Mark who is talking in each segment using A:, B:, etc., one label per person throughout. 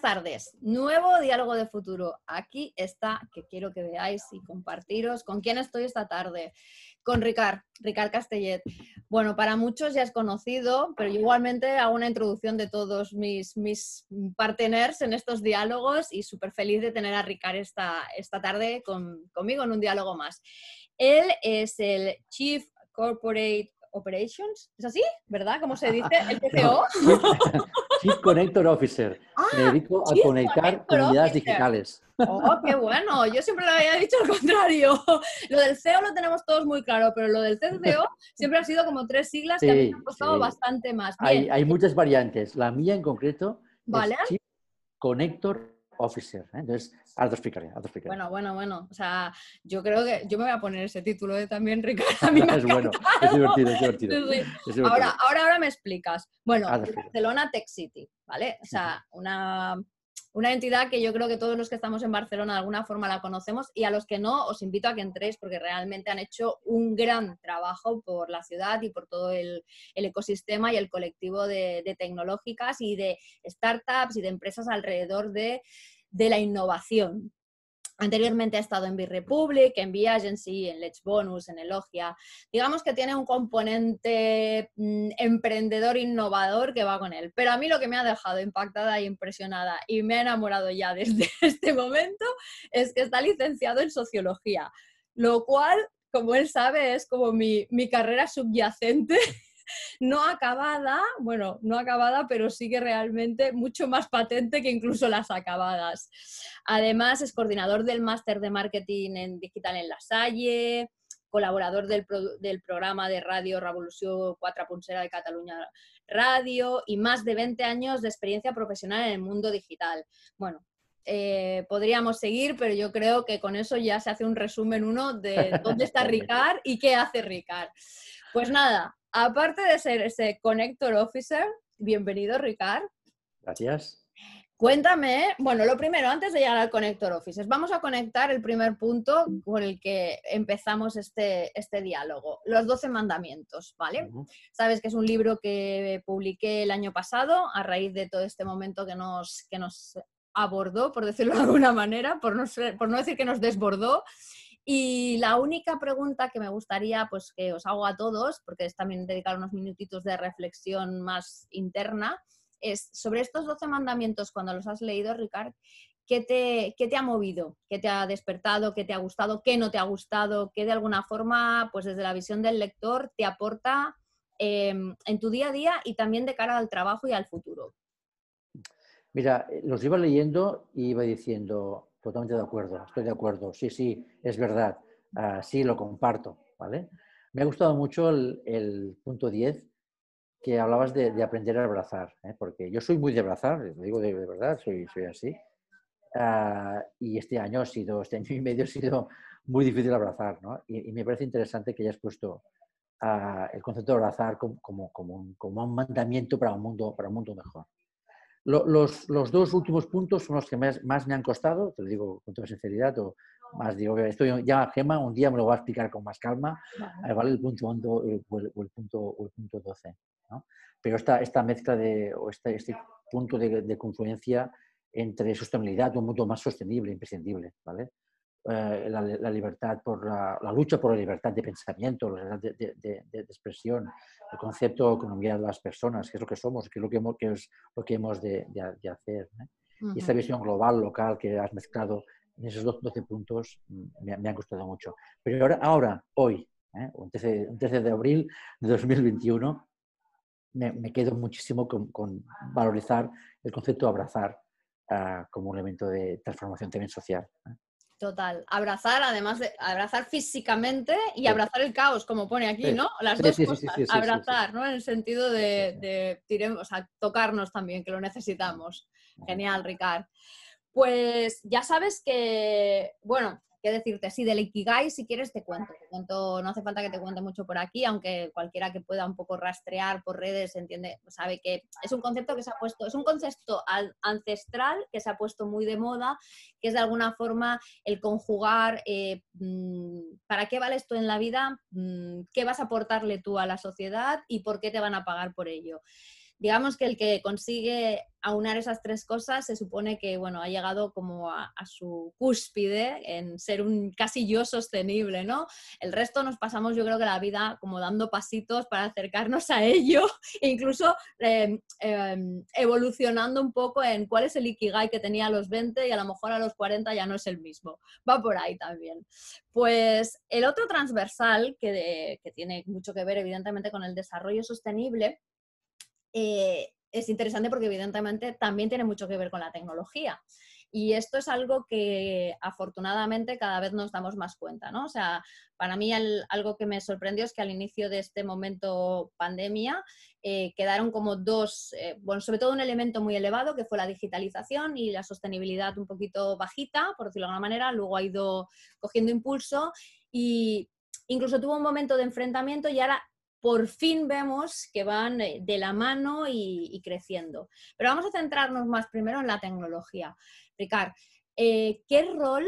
A: Buenas tardes. Nuevo diálogo de futuro. Aquí está, que quiero que veáis y compartiros con quién estoy esta tarde. Con Ricard, Ricard Castellet. Bueno, para muchos ya es conocido, pero igualmente hago una introducción de todos mis, mis partners en estos diálogos y súper feliz de tener a Ricard esta, esta tarde conmigo en un diálogo más. Él es el Chief Corporate Operations, ¿es así? ¿Verdad? ¿Cómo se dice? ¿El TCO?
B: Chief Connector Officer. Me ah, dedico a conectar comunidades digitales.
A: Oh, qué bueno. Yo siempre lo había dicho al contrario. Lo del CEO lo tenemos todos muy claro, pero lo del CCO siempre ha sido como tres siglas que a mí me han costado bastante más.
B: Hay, hay, muchas variantes. La mía en concreto ¿Vale? es Chief Connector Officer. ¿eh? Entonces, ahora te explicaré,
A: Bueno, bueno, bueno. O sea, yo creo que yo me voy a poner ese título de también, Ricardo. A mí me
B: es bueno, es divertido, es divertido.
A: Ahora, ahora, ahora me explicas. Bueno, Barcelona Tech City, ¿vale? O sea, una una entidad que yo creo que todos los que estamos en Barcelona de alguna forma la conocemos y a los que no os invito a que entréis porque realmente han hecho un gran trabajo por la ciudad y por todo el, ecosistema y el colectivo de, de, tecnológicas y de startups y de empresas alrededor de, de la innovación. Anteriormente ha estado en B-Republic, en B-Agency, en Let's Bonus, en Elogia. Digamos que tiene un componente mm, emprendedor innovador que va con él. Pero a mí lo que me ha dejado impactada e impresionada y me ha enamorado ya desde este momento es que está licenciado en Sociología, lo cual, como él sabe, es como mi, mi carrera subyacente no acabada, bueno, no acabada, pero sigue realmente mucho más patente que incluso las acabadas. Además, es coordinador del máster de marketing en digital en La Salle, colaborador del, programa de radio Revolución 4 Punsera de Cataluña Radio y más de 20 años de experiencia profesional en el mundo digital. Bueno, eh, podríamos seguir, pero yo creo que con eso ya se hace un resumen uno de dónde está Ricard y qué hace Ricard. Pues nada, aparte de ser ese Connector Officer, bienvenido Ricard.
B: Gracias.
A: Cuéntame, bueno, lo primero, antes de llegar al Connector Officer, vamos a conectar el primer punto con el que empezamos este, este diálogo, los 12 mandamientos, ¿vale? Sabes que es un libro que publiqué el año pasado a raíz de todo este momento que nos, que nos abordó, por decirlo de alguna manera, por no, por no decir que nos desbordó, y la única pregunta que me gustaría pues, que os hago a todos, porque es también dedicar unos minutitos de reflexión más interna, es sobre estos 12 mandamientos, cuando los has leído, Ricard, ¿qué te, qué te ha movido? ¿Qué te ha despertado? ¿Qué te ha gustado? ¿Qué no te ha gustado? ¿Qué de alguna forma, pues desde la visión del lector, te aporta em, en tu día a día y también de cara al trabajo y al futuro?
B: Mira, eh, los iba leyendo y iba diciendo, Totalmente de acuerdo, estoy de acuerdo. Sí, sí, es verdad. Ah, sí, lo comparto, ¿vale? Me ha gustado mucho el, punto 10 que hablabas de, aprender a abrazar, ¿eh? porque yo soy muy de abrazar, lo digo de, verdad, soy, soy así. Ah, y este año ha sido, este año y medio ha sido muy difícil abrazar, ¿no? Y, me parece interesante que hayas puesto ah, el concepto de abrazar como, como, como, un, como, un, mandamiento para un mundo, para un mundo mejor los, dos últimos puntos son los que más, me han costado, te lo digo con toda sinceridad, o más digo que estoy ya Gema, un día me lo va a explicar con más calma, vale, el punto 11 o el, punto, el punto 12. Pero esta, esta mezcla de, o este, este punto de, de, confluencia entre sostenibilidad, un mundo más sostenible, imprescindible, ¿vale? Eh, la, libertad por la, lucha por la libertad de pensamiento, la libertad de, expresión, el concepto de economía de las personas, que es lo que somos, que es lo que, hemos, que es lo que hemos de, hacer. Y esta visión global, local que has mezclado en esos 12 puntos mm, me, me han gustado mucho. Pero ahora, ahora hoy, ¿eh? un, 13, 13, de abril de 2021, me, me quedo muchísimo con, con, valorizar el concepto de abrazar uh, como un elemento de transformación también social. ¿eh?
A: Total. Abrazar, además de abrazar físicamente y abrazar el caos, como pone aquí, ¿no? Las dos cosas. abrazar, ¿no? En el sentido de, tiremos, a tocarnos también, que lo necesitamos. Genial, Ricard. Pues ya sabes que, bueno, qué decirte. Sí, del Ikigai, si quieres, te cuento. cuento. No hace falta que te cuente mucho por aquí, aunque cualquiera que pueda un poco rastrear por redes entiende, sabe que es un concepto que se ha puesto, es un concepto ancestral que se ha puesto muy de moda, que es de alguna forma el conjugar eh, mm, para qué vale esto en la vida, mm, qué vas a aportarle tú a la sociedad y por qué te van a pagar por ello. Digamos que el que consigue aunar esas tres cosas se supone que, bueno, ha llegado como a, su cúspide en ser un casi yo sostenible, ¿no? El resto nos pasamos, yo creo que la vida como dando pasitos para acercarnos a ello, incluso em, em, evolucionando un poco en cuál es el Ikigai que tenía a los 20 y a lo mejor a los 40 ya no es el mismo. Va por ahí también. Pues el otro transversal que, que tiene mucho que ver evidentemente con el desarrollo sostenible, eh, es interesante porque evidentemente también tiene mucho que ver con la tecnología. Y esto es algo que afortunadamente cada vez nos damos más cuenta, ¿no? O sea, para mí algo que me sorprendió es que al inicio de este momento pandemia eh, quedaron como dos, eh, bueno, sobre todo un elemento muy elevado que fue la digitalización y la sostenibilidad un poquito bajita, por decirlo de alguna manera, luego ha ido cogiendo impulso y incluso tuvo un momento de enfrentamiento y ahora por fin vemos que van eh, de la mano y, creciendo. Pero vamos a centrarnos más primero en la tecnología. Ricard, eh, ¿qué rol?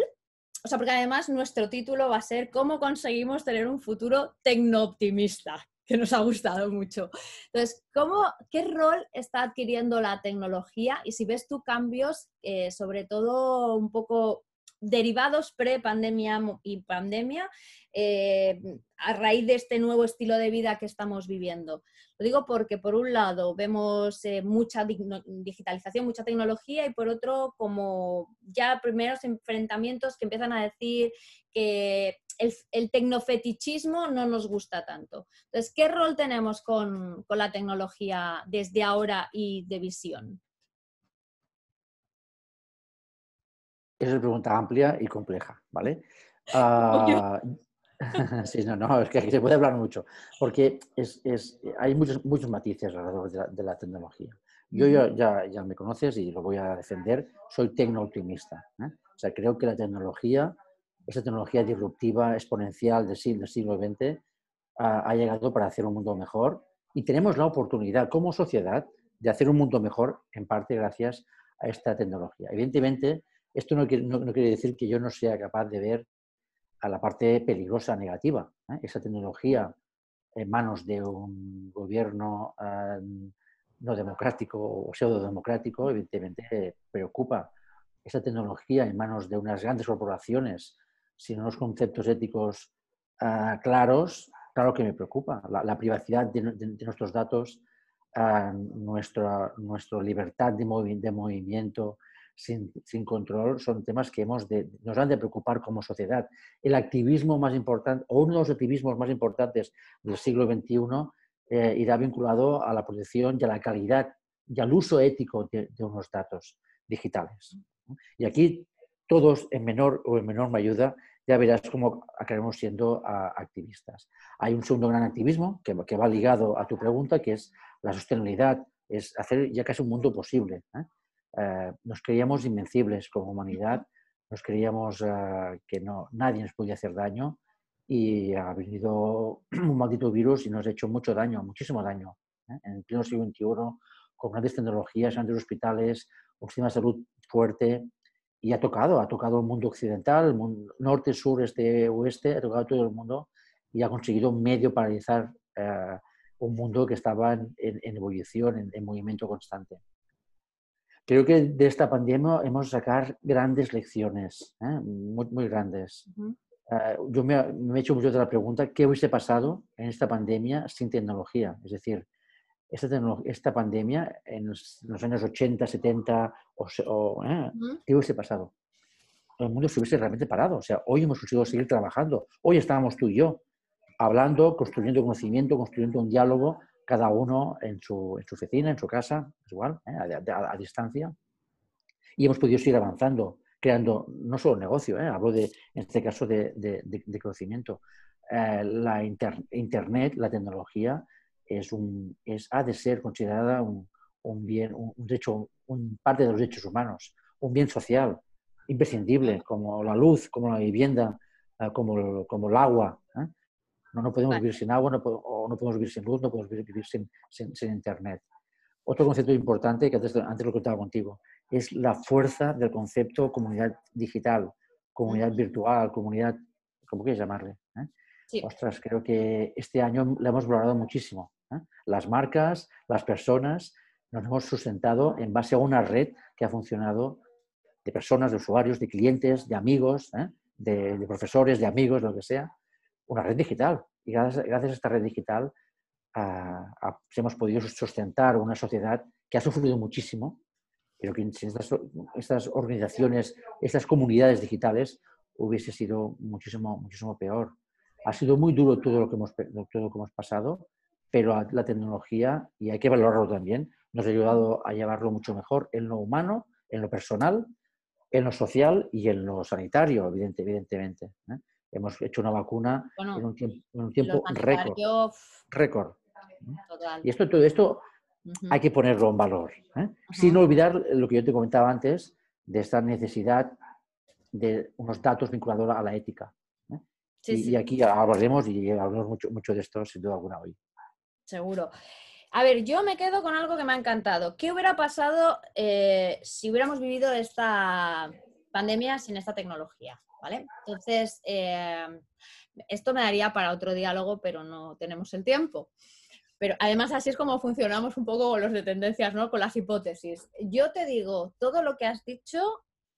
A: O sea, porque además nuestro título va a ser ¿Cómo conseguimos tener un futuro tecno-optimista? que nos ha gustado mucho. Entonces, ¿cómo, ¿qué rol está adquiriendo la tecnología? Y si ves tú cambios, eh, sobre todo un poco derivados pre-pandemia y pandemia eh, a raíz de este nuevo estilo de vida que estamos viviendo. Lo digo porque por un lado vemos eh, mucha digitalización, mucha tecnología y por otro como ya primeros enfrentamientos que empiezan a decir que el, el tecnofetichismo no nos gusta tanto. Entonces, ¿qué rol tenemos con, con la tecnología desde ahora y de visión?
B: Es una pregunta amplia y compleja, ¿vale? Uh, sí, no, no, es que aquí se puede hablar mucho, porque es, es, hay muchos, muchos matices alrededor de la, de la tecnología. Yo ya, ya, me conoces y lo voy a defender, soy tecno-optimista. ¿eh? O sea, creo que la tecnología, esa tecnología disruptiva, exponencial del siglo, del siglo XX, ha, ha llegado para hacer un mundo mejor y tenemos la oportunidad como sociedad de hacer un mundo mejor, en parte gracias a esta tecnología. Evidentemente, esto no quiere, no, quiere, decir que yo no sea capaz de ver a la parte peligrosa, negativa. ¿eh? Esa tecnología en manos de un gobierno em, no democrático o pseudo-democrático, evidentemente preocupa. Esa tecnología en manos de unas grandes corporaciones sin unos conceptos éticos ah, claros, claro que me preocupa. La, privacidad de, nuestros datos, uh, nuestra, nuestra libertad de, de movimiento, sin, control son temas que de, nos han de preocupar como sociedad. El activismo más importante, o uno de los activismos más importantes del siglo XXI, eh, irá vinculado a la protección y a la calidad y al uso ético de, unos datos digitales. Y aquí todos en menor o en menor ayuda, ya verás cómo acabaremos siendo activistas. Hay un segundo gran activismo que, que, va ligado a tu pregunta, que es la sostenibilidad, es hacer ya casi un mundo posible. ¿eh? Eh, nos creíamos invencibles como humanidad, nos creíamos eh, que no, nadie nos podía hacer daño y ha venido un maldito virus y nos ha hecho mucho daño, muchísimo daño. ¿eh? En el pleno siglo XXI, con grandes tecnologías, grandes hospitales, un sistema de salud fuerte y ha tocado, ha tocado el mundo occidental, el mundo norte, sur, este, oeste, ha tocado todo el mundo y ha conseguido medio paralizar un mundo que estaba en, ebullición, en movimiento constante. Creo que de esta pandemia hemos sacar grandes lecciones, ¿eh? muy, muy, grandes. Eh, yo me, he hecho mucho de la pregunta, ¿qué hubiese pasado en esta pandemia sin tecnología? Es decir, esta, esta pandemia en los, años 80, 70, o, ¿eh? ¿qué hubiese pasado? El mundo se hubiese realmente parado. O sea, hoy hemos conseguido seguir trabajando. Hoy estábamos tú y yo hablando, construyendo conocimiento, construyendo un diálogo cada uno en su, en su oficina, en su casa, igual, ¿eh? a, distancia. Y hemos podido seguir avanzando, creando no solo negocio, ¿eh? hablo de, en este caso de, de, conocimiento. Eh, la Internet, la tecnología, es un, es, ha de ser considerada un, un bien, un, derecho, un parte de los derechos humanos, un bien social imprescindible, como la luz, como la vivienda, como, como el agua. No, no podemos vivir sin agua, no, o no podemos vivir sin luz, no podemos vivir sin, sin, Internet. Otro concepto importante, que antes, antes lo contaba contigo, es la fuerza del concepto comunidad digital, comunidad virtual, comunidad, como quieras llamarle. ¿eh? Ostras, creo que este año la hemos valorado muchísimo. Las marcas, las personas, nos hemos sustentado en base a una red que ha funcionado de personas, de usuarios, de clientes, de amigos, de, profesores, de amigos, lo que sea, una red digital. Y gracias, a esta red digital hemos podido sustentar una sociedad que ha sufrido muchísimo, pero que sin estas, organizaciones, estas comunidades digitales, hubiese sido muchísimo, muchísimo peor. Ha sido muy duro todo lo que hemos, todo lo que hemos pasado, pero la tecnología, y hay que valorarlo también, nos ha ayudado a llevarlo mucho mejor en lo humano, en lo personal, en lo social y en lo sanitario, evidente, evidentemente. ¿eh? Hemos hecho una vacuna en un tiempo, récord. récord. Y esto, todo esto hay que ponerlo en valor, ¿eh? sin olvidar lo que yo te comentaba antes de esta necesidad de unos datos vinculados a la ética. ¿eh? y, aquí hablaremos y hablaremos mucho, mucho de esto sin duda alguna hoy.
A: Seguro. A ver, yo me quedo con algo que me ha encantado. ¿Qué hubiera pasado eh, si hubiéramos vivido esta pandemia sin esta tecnología? ¿Vale? Entonces, esto me daría para otro diálogo, pero no tenemos el tiempo. Pero además así es como funcionamos un poco con los de tendencias, ¿no? Con las hipótesis. Yo te digo, todo lo que has dicho,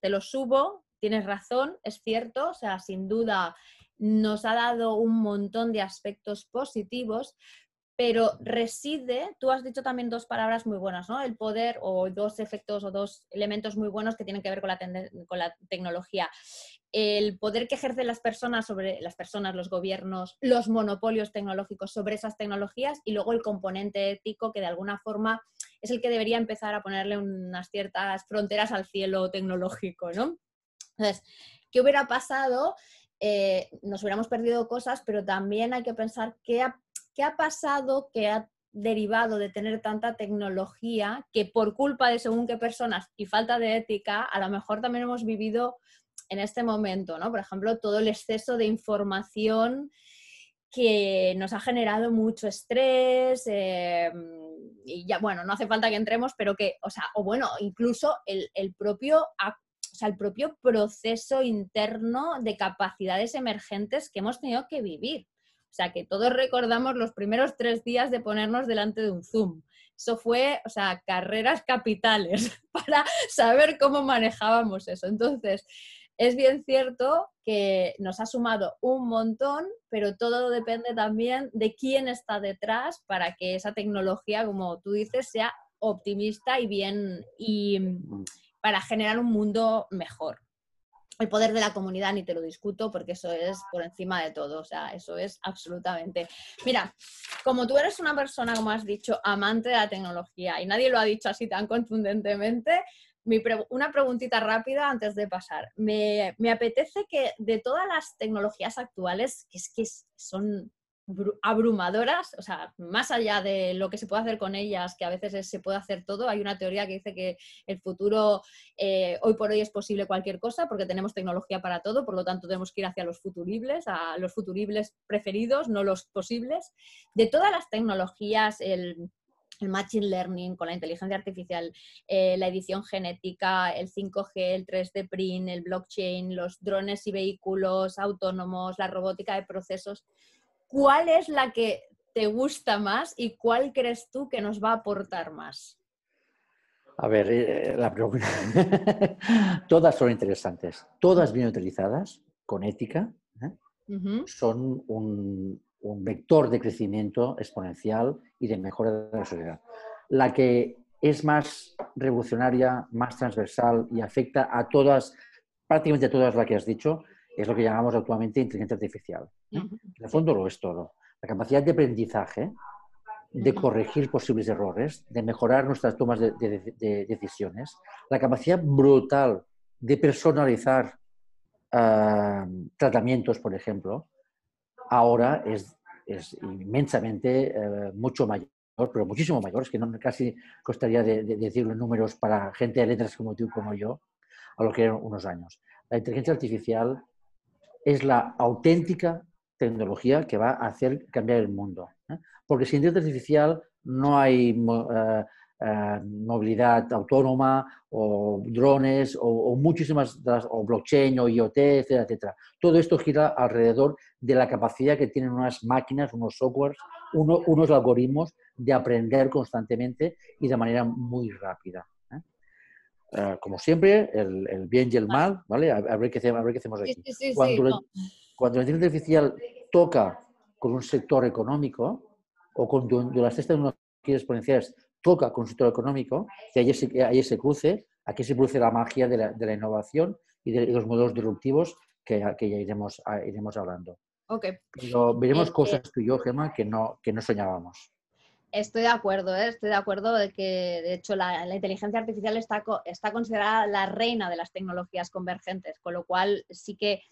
A: te lo subo, tienes razón, es cierto, o sea, sin duda nos ha dado un montón de aspectos positivos, pero reside, tú has dicho también dos palabras muy buenas, ¿no? El poder o dos efectos o dos elementos muy buenos que tienen que ver con la, con tecnología. El poder que ejercen las personas sobre las personas, los gobiernos, los monopolios tecnológicos sobre esas tecnologías y luego el componente ético que de alguna forma es el que debería empezar a ponerle unas ciertas fronteras al cielo tecnológico, ¿no? Entonces, ¿qué hubiera pasado? Eh, nos hubiéramos perdido cosas, pero también hay que pensar qué ha ¿qué ha pasado que ha derivado de tener tanta tecnología que por culpa de según qué personas y falta de ética, a lo mejor también hemos vivido en este momento, ¿no? Por ejemplo, todo el exceso de información que nos ha generado mucho estrés eh, y ya, bueno, no hace falta que entremos, pero que, o sea, o bueno, incluso el, el propio o sea, el propio proceso interno de capacidades emergentes que hemos tenido que vivir. O sea, que todos recordamos los primeros tres días de ponernos delante de un Zoom. Eso fue, o sea, carreras capitales para saber cómo manejábamos eso. Entonces, es bien cierto que nos ha sumado un montón, pero todo depende también de quién está detrás para que esa tecnología, como tú dices, sea optimista y bien y mm. para generar un mundo mejor el poder de la comunidad ni te lo discuto porque eso es por encima de todo, o sea, eso es absolutamente. Mira, como tú eres una persona, como has dicho, amante de la tecnología y nadie lo ha dicho así tan contundentemente, una preguntita rápida antes de pasar. Me, me, apetece que de todas las tecnologías actuales, que es que son abrumadoras, o sea, más allá de lo que se puede hacer con ellas, que a veces se puede hacer todo, hay una teoría que dice que el futuro eh, hoy por hoy es posible cualquier cosa porque tenemos tecnología para todo, por lo tanto tenemos que ir hacia los futuribles, a los futuribles preferidos, no los posibles. De todas las tecnologías, el, Machine Learning, con la inteligencia artificial, eh, la edición genética, el 5G, el 3D print, el blockchain, los drones y vehículos autónomos, la robótica de procesos. ¿Cuál es la que te gusta más y cuál crees tú que nos va a aportar más?
B: A ver, eh, la pregunta. todas son interesantes, todas bien utilizadas, con ética, ¿eh? son un, vector de crecimiento exponencial y de mejora de la sociedad. La que es más revolucionaria, más transversal y afecta a todas, prácticamente a todas las que has dicho, es lo que llamamos actualmente inteligencia artificial. En el fondo lo es todo. La capacidad de aprendizaje, de corregir posibles errores, de mejorar nuestras tomas de, decisiones, la capacidad brutal de personalizar ah, tratamientos, por ejemplo, ahora es, inmensamente eh, mucho mayor, pero muchísimo mayor, es que no casi costaría de, decir los números para gente de letras como tú como yo, a lo que eran unos años. La inteligencia artificial es la auténtica tecnología que va a hacer cambiar el mundo. ¿eh? Porque sin inteligencia artificial no hay eh, eh, movilidad autónoma o drones o, muchísimas, o blockchain o IoT, etcétera, etcétera. Todo esto gira alrededor de la capacidad que tienen unas máquinas, unos softwares, unos algoritmos de aprender constantemente y de manera muy rápida. ¿eh? Eh, como siempre, el, bien y el mal, ¿vale? A, ver, qué, hacemos aquí. cuando, cuando la inteligencia artificial toca con un sector económico o cuando las tecnologías exponenciales toca con el sector económico, que ahí se, ahí se cruce, aquí se produce la magia de la, de la innovación y de, los modelos disruptivos que, que ya iremos, iremos hablando.
A: Okay.
B: Pero veremos este cosas tú y yo, Gemma, que no, que no soñábamos.
A: Estoy de acuerdo, ¿eh? estoy de acuerdo de que, de hecho, la, la, inteligencia artificial está, está considerada la reina de las tecnologías convergentes, con lo cual sí que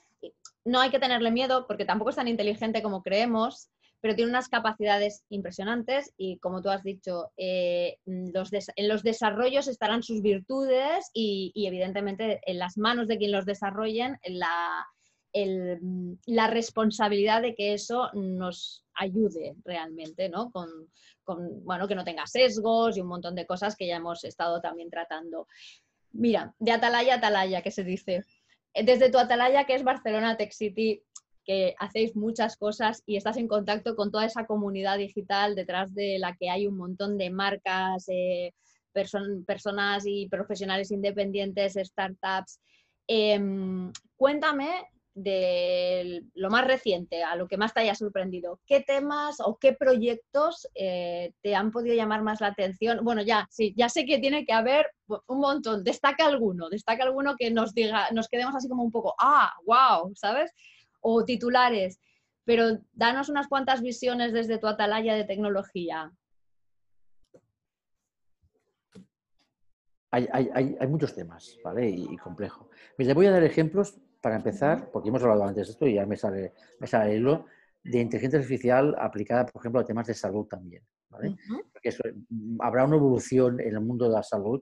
A: no hay que tenerle miedo porque tampoco es tan inteligente como creemos, pero tiene unas capacidades impresionantes y como tú has dicho, eh, en los desarrollos estarán sus virtudes y, evidentemente en las manos de quien los desarrollen la, la responsabilidad de que eso nos ayude realmente, ¿no? Con, con, bueno, que no tenga sesgos y un montón de cosas que ya hemos estado también tratando. Mira, de atalaya a atalaya, que se dice. Desde tu atalaya, que es Barcelona Tech City, que hacéis muchas cosas y estás en contacto con toda esa comunidad digital detrás de la que hay un montón de marcas, eh, personas y profesionales independientes, startups. Em, cuéntame de lo más reciente, a lo que más te haya sorprendido. ¿Qué temas o qué proyectos eh, te han podido llamar más la atención? Bueno, ya, sí, ya sé que tiene que haber un montón. Destaca alguno, destaca alguno que nos diga, nos quedemos así como un poco, ah, wow, ¿sabes? o titulares, pero danos unas cuantas visiones desde tu atalaya de tecnología.
B: Hay, muchos temas, ¿vale? Y, complejo. Les voy a dar ejemplos para empezar, porque hemos hablado antes de esto y ya me sale, me sale el hilo, de inteligencia artificial aplicada, por ejemplo, a temas de salud también, ¿vale? habrá una evolución en el mundo de la salud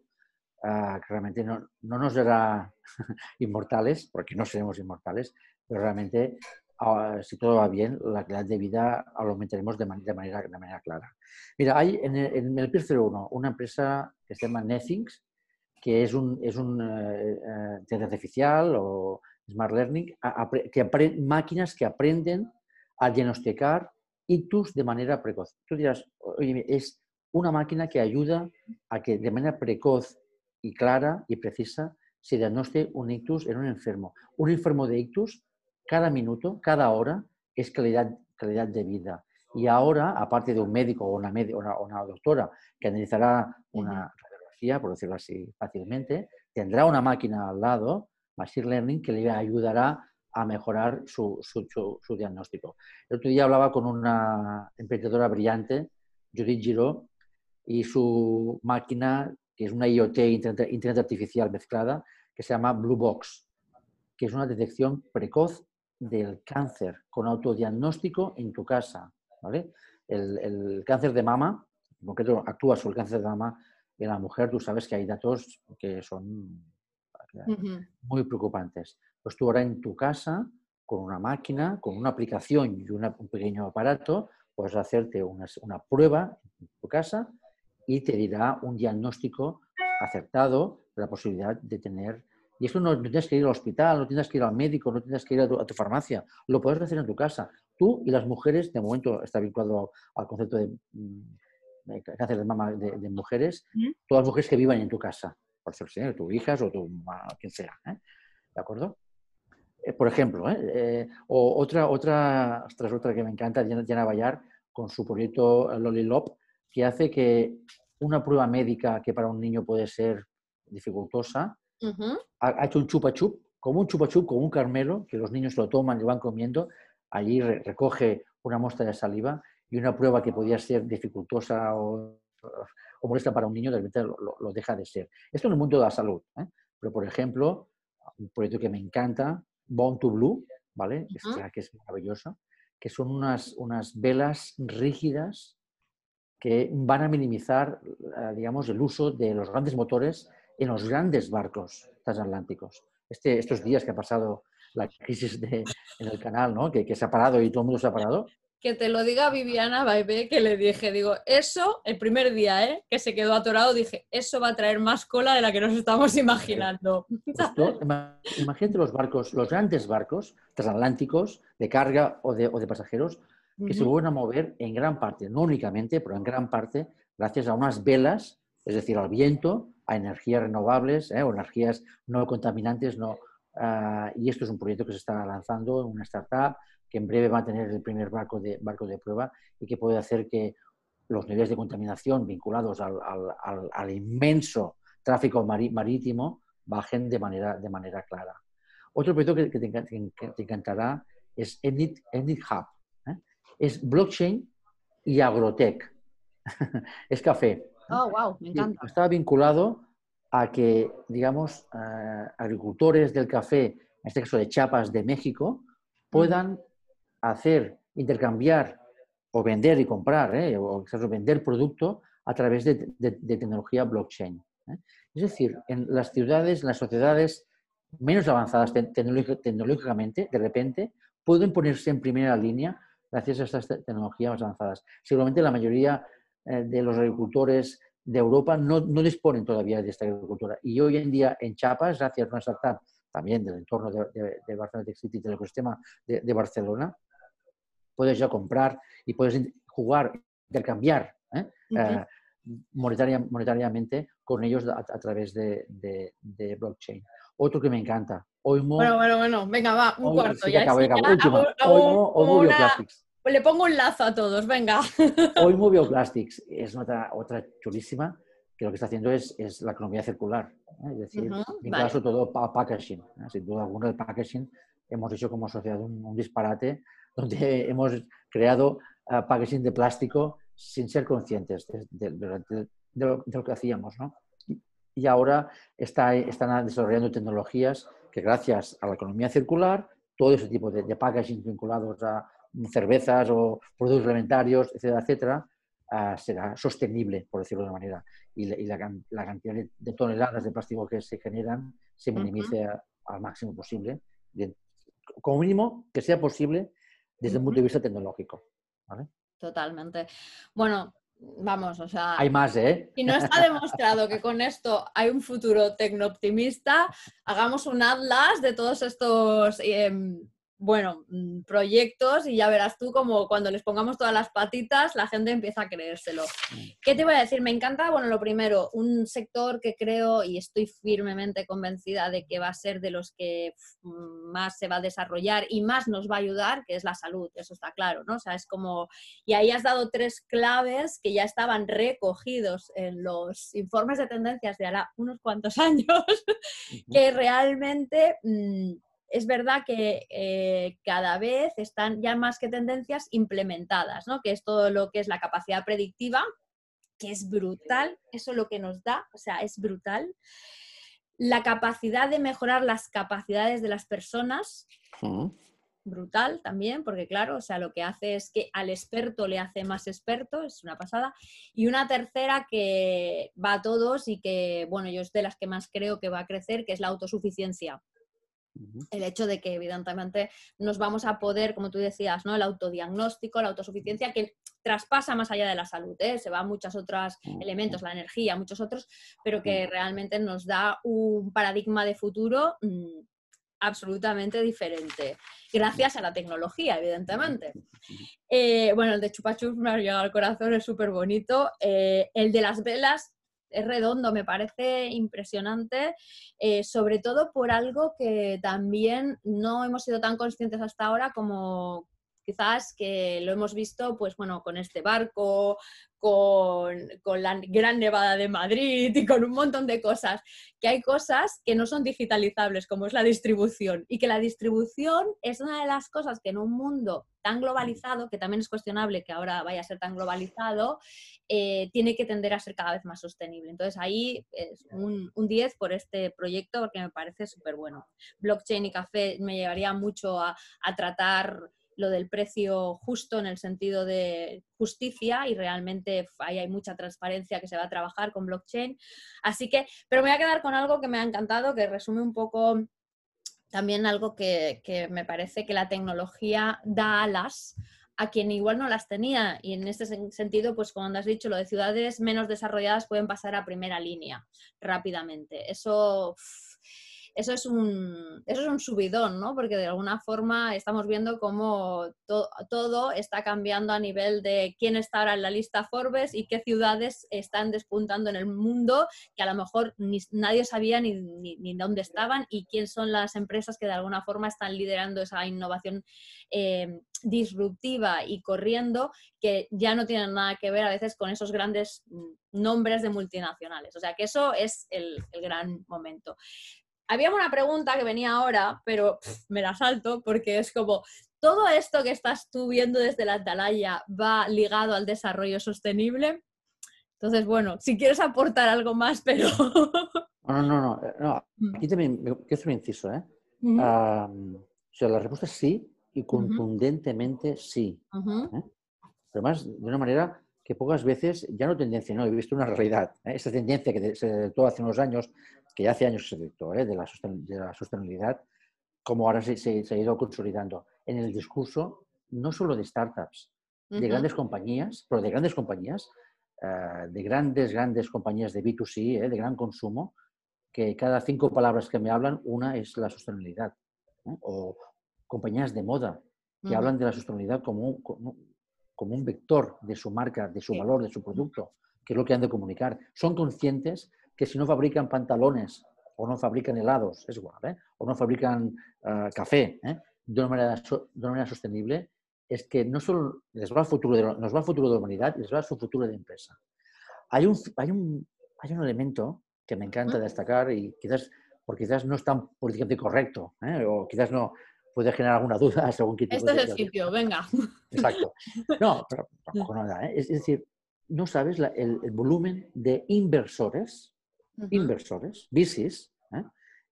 B: ah, que realmente no, no nos dará inmortales, porque no seremos inmortales, pero realmente, ah, si todo va bien, la calidad de vida lo aumentaremos de, manera, de manera clara. Mira, hay en el, en el 1 una empresa que se llama Nethings, que es un, es un eh, eh, inteligencia artificial o smart learning, que máquinas que aprenden a diagnosticar ictus de manera precoz. Tú dirás, oye, es una máquina que ayuda a que de manera precoz y clara y precisa se diagnostique un ictus en un enfermo. Un enfermo de ictus cada minuto, cada hora es calidad, calidad de vida. Y ahora, aparte de un médico o una, una, doctora que analizará una radiografía, por decirlo así fácilmente, tendrá una máquina al lado, Machine Learning, que le ayudará a mejorar su, su, diagnóstico. El otro día hablaba con una emprendedora brillante, Judith Giro, y su máquina, que es una IoT, Internet Artificial mezclada, que se llama Blue Box, que es una detección precoz del cáncer con autodiagnóstico en tu casa. ¿vale? El, cáncer de mama, en concreto actúa sobre el cáncer de mama en la mujer, tú sabes que hay datos que son muy preocupantes. Pues tú ahora en tu casa, con una máquina, con una aplicación y un pequeño aparato, puedes hacerte una, una prueba en tu casa y te dirá un diagnóstico acertado de la posibilidad de tener y eso no, tienes que ir al hospital, no tienes que ir al médico, no tienes que ir a tu, farmacia. Lo puedes hacer en tu casa. Tú y las mujeres, de momento está vinculado al concepto de, mm, cáncer de mama de, mujeres, todas las mujeres que vivan en tu casa, ser tu hijas o tu quien sea. ¿eh? ¿De acuerdo? Eh, por ejemplo, ¿eh? o otra, otra, otra que me encanta, Diana Bayar, con su proyecto Lolilop, que hace que una prueba médica que para un niño puede ser dificultosa, ha, hecho un chupa chup, como un chupa chup, como un carmelo, que los niños lo toman y van comiendo. Allí recoge una muestra de saliva y una prueba que podía ser dificultosa o, molesta para un niño, de repente lo, deja de ser. Esto en el mundo de la salud. ¿eh? Pero, por ejemplo, un proyecto que me encanta, Bone to Blue, ¿vale? que es maravillosa, que son unas, unas velas rígidas que van a minimizar, eh, digamos, el uso de los grandes motores en los grandes barcos transatlánticos. Este, estos días que ha pasado la crisis de, en el canal, ¿no? que, se ha parado y todo el mundo se ha parado,
A: que te lo diga Viviana Baibé, que le dije, digo, eso, el primer día, ¿eh? que se quedó atorado, dije, eso va a traer más cola de la que nos estamos imaginando.
B: imagínate los barcos, los grandes barcos transatlánticos de carga o de, pasajeros, que se vuelven a mover en gran parte, no únicamente, pero en gran parte, gracias a unas velas, es decir, al viento, a energías renovables ¿eh? o energías no contaminantes. No, ah, y esto es un proyecto que se está lanzando en una startup que en breve va a tener el primer barco de, barco de prueba y que puede hacer que los niveles de contaminación vinculados al, inmenso tráfico marítimo bajen de manera, de manera clara. Otro proyecto que, te, encantará es Enit, Hub. ¿eh? Es blockchain y agrotech. es café.
A: Oh, wow, me encanta.
B: Está vinculado a que, digamos, eh, agricultores del café, en este caso de Chiapas de México, puedan hacer, intercambiar o vender y comprar, ¿eh? o vender producto a través de, tecnología blockchain. ¿eh? Es decir, en las ciudades, las sociedades menos avanzadas tecnológicamente, de repente, pueden ponerse en primera línea gracias a estas tecnologías más avanzadas. Seguramente la mayoría eh, de los agricultores de Europa no, no, disponen todavía de esta agricultura. Y hoy en día en Chiapas, gracias a una startup también del entorno de, de, Barcelona Tech City, del ecosistema de, Barcelona, puedes ya comprar y puedes jugar, intercambiar ¿eh? Eh, monetariamente con ellos a, través de, blockchain. Otro que me encanta, Oimo.
A: Bueno, bueno, bueno, venga, va, un cuarto. ya, Oimo, Bioplastics. Le pongo un lazo a todos, venga.
B: Oimo Bioplastics es otra, otra chulísima que lo que está haciendo es, es la economía circular. ¿eh? Es decir, en caso todo packaging. Sin duda alguna, el packaging hemos hecho como sociedad un disparate donde hemos creado uh, packaging de plástico sin ser conscientes de, lo, que hacíamos. ¿no? Y ahora está, están desarrollando tecnologías que gracias a la economía circular, todo ese tipo de, packaging vinculados a cervezas o productos alimentarios, etcétera, etcétera, uh, será sostenible, por decirlo de una manera, y, la, cantidad de, toneladas de plástico que se generan se minimice al máximo posible. como mínimo, que sea posible desde el punto de vista tecnológico.
A: Totalmente. Bueno, vamos, o sea...
B: Hay más, ¿eh?
A: Y no está demostrado que con esto hay un futuro tecno-optimista, hagamos un atlas de todos estos... Em, bueno, mm, proyectos y ya verás tú como cuando les pongamos todas las patitas la gente empieza a creérselo. Mm. ¿Qué te voy a decir? Me encanta, bueno, lo primero, un sector que creo y estoy firmemente convencida de que va a ser de los que mm, más se va a desarrollar y más nos va a ayudar, que es la salud, eso está claro, ¿no? O sea, es como, y ahí has dado tres claves que ya estaban recogidos en los informes de tendencias de ahora unos cuantos años, que realmente es verdad que eh, cada vez están ya más que tendencias implementadas, ¿no? que es todo lo que es la capacidad predictiva, que es brutal, eso es lo que nos da, o sea, es brutal. La capacidad de mejorar las capacidades de las personas, brutal también, porque claro, o sea, lo que hace es que al experto le hace más experto, es una pasada. Y una tercera que va a todos y que, bueno, yo es de las que más creo que va a crecer, que es la autosuficiencia el hecho de que evidentemente nos vamos a poder, como tú decías, ¿no? el autodiagnóstico, la autosuficiencia, que traspasa más allá de la salud, ¿eh? se va a muchos otros elementos, la energía, muchos otros, pero que realmente nos da un paradigma de futuro mm, absolutamente diferente, gracias a la tecnología, evidentemente. Eh, bueno, el de Chupachus me ha llegado al corazón, es súper bonito. Eh, el de las velas es redondo, me parece impresionante, eh, sobre todo por algo que también no hemos sido tan conscientes hasta ahora como quizás que lo hemos visto, pues bueno, con este barco, con, la Gran Nevada de Madrid y con un montón de cosas, que hay cosas que no son digitalizables, como es la distribución, y que la distribución es una de las cosas que en un mundo tan globalizado, que también es cuestionable que ahora vaya a ser tan globalizado, eh, tiene que tender a ser cada vez más sostenible. Entonces ahí es un, 10 por este proyecto porque me parece súper bueno. Blockchain y café me llevaría mucho a, a tratar lo del precio justo en el sentido de justicia y realmente ahí hay mucha transparencia que se va a trabajar con blockchain. Así que, pero me voy a quedar con algo que me ha encantado, que resume un poco también algo que, me parece que la tecnología da alas a quien igual no las tenía. Y en este sentido, pues como has dicho, lo de ciudades menos desarrolladas pueden pasar a primera línea rápidamente. Eso eso es un, eso es un subidón, ¿no? Porque de alguna forma estamos viendo cómo todo está cambiando a nivel de quién está ahora en la lista Forbes y qué ciudades están despuntando en el mundo, que a lo mejor nadie sabía ni, ni, dónde estaban y quién son las empresas que de alguna forma están liderando esa innovación eh, disruptiva y corriendo, que ya no tienen nada que ver a veces con esos grandes mm, nombres de multinacionales. O sea que eso es el, el gran momento. Había una pregunta que venía ahora, pero me la salto porque es como, ¿todo esto que estás tú viendo desde la atalaya va ligado al desarrollo sostenible? Entonces, bueno, si quieres aportar algo más, pero...
B: No, no, no, no. Mm. Aquí también quiero hacer un inciso, ¿eh? o sea, la respuesta es sí y contundentemente sí. ¿eh? Además, de una manera que pocas veces, ya no tendencia, no, he visto una realidad. ¿eh? Esa tendencia que se detectó hace unos años que ya hace años se detectó, ¿eh? de, la sostenibilidad, como ahora se, ha ido consolidando en el discurso, no solo de startups, de grandes compañías, pero de grandes compañías, eh, de grandes, grandes compañías de B2C, ¿eh? de gran consumo, que cada cinco palabras que me hablan, una es la sostenibilidad. O compañías de moda que hablan de la sostenibilidad como un, como un vector de su marca, de su valor, de su producto, que es lo que han de comunicar. Son conscientes que si no fabrican pantalones o no fabrican helados, es igual, ¿eh? o no fabrican eh, café ¿eh? de, una manera, de una manera sostenible, es que no solo les va el futuro de, nos va el futuro de la humanidad, les va su futuro de empresa. Hay un, hay un, hay un elemento que me encanta destacar y quizás, porque quizás no es tan políticamente correcto, o quizás no puede generar alguna duda según qué
A: tipo Este es el sitio, venga.
B: Exacto. No, pero tampoco nada. Es, decir, no sabes el, el, volumen de inversores inversores, VCs, ¿eh?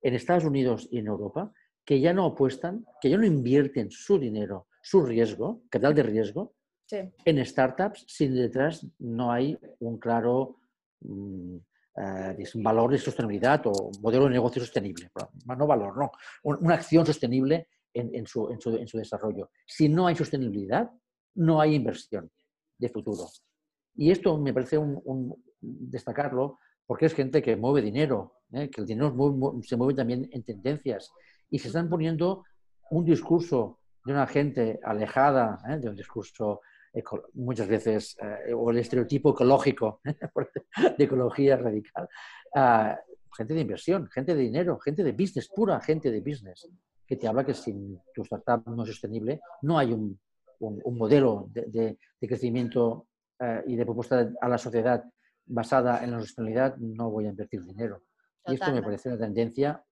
B: en Estados Unidos y en Europa, que ya no apuestan, que ya no invierten su dinero, su riesgo, capital de riesgo, en startups si detrás no hay un claro mm, eh, valor de sostenibilidad o modelo de negocio sostenible. No valor, no. Una acción sostenible en, su, desarrollo. Si no hay sostenibilidad, no hay inversión de futuro. Y esto me parece un destacarlo porque es gente que mueve dinero, ¿eh? que el dinero se mueve también en tendencias y se están poniendo un discurso de una gente alejada ¿eh? de un discurso muchas veces, eh, o el estereotipo ecológico de ecología radical, gente de inversión, gente de dinero, gente de business, pura gente de business, que te habla que sin tu startup no es sostenible, no hay un, modelo de, de crecimiento y de propuesta a la sociedad basada en la sostenibilidad, no voy a invertir dinero. Y esto me parece una tendencia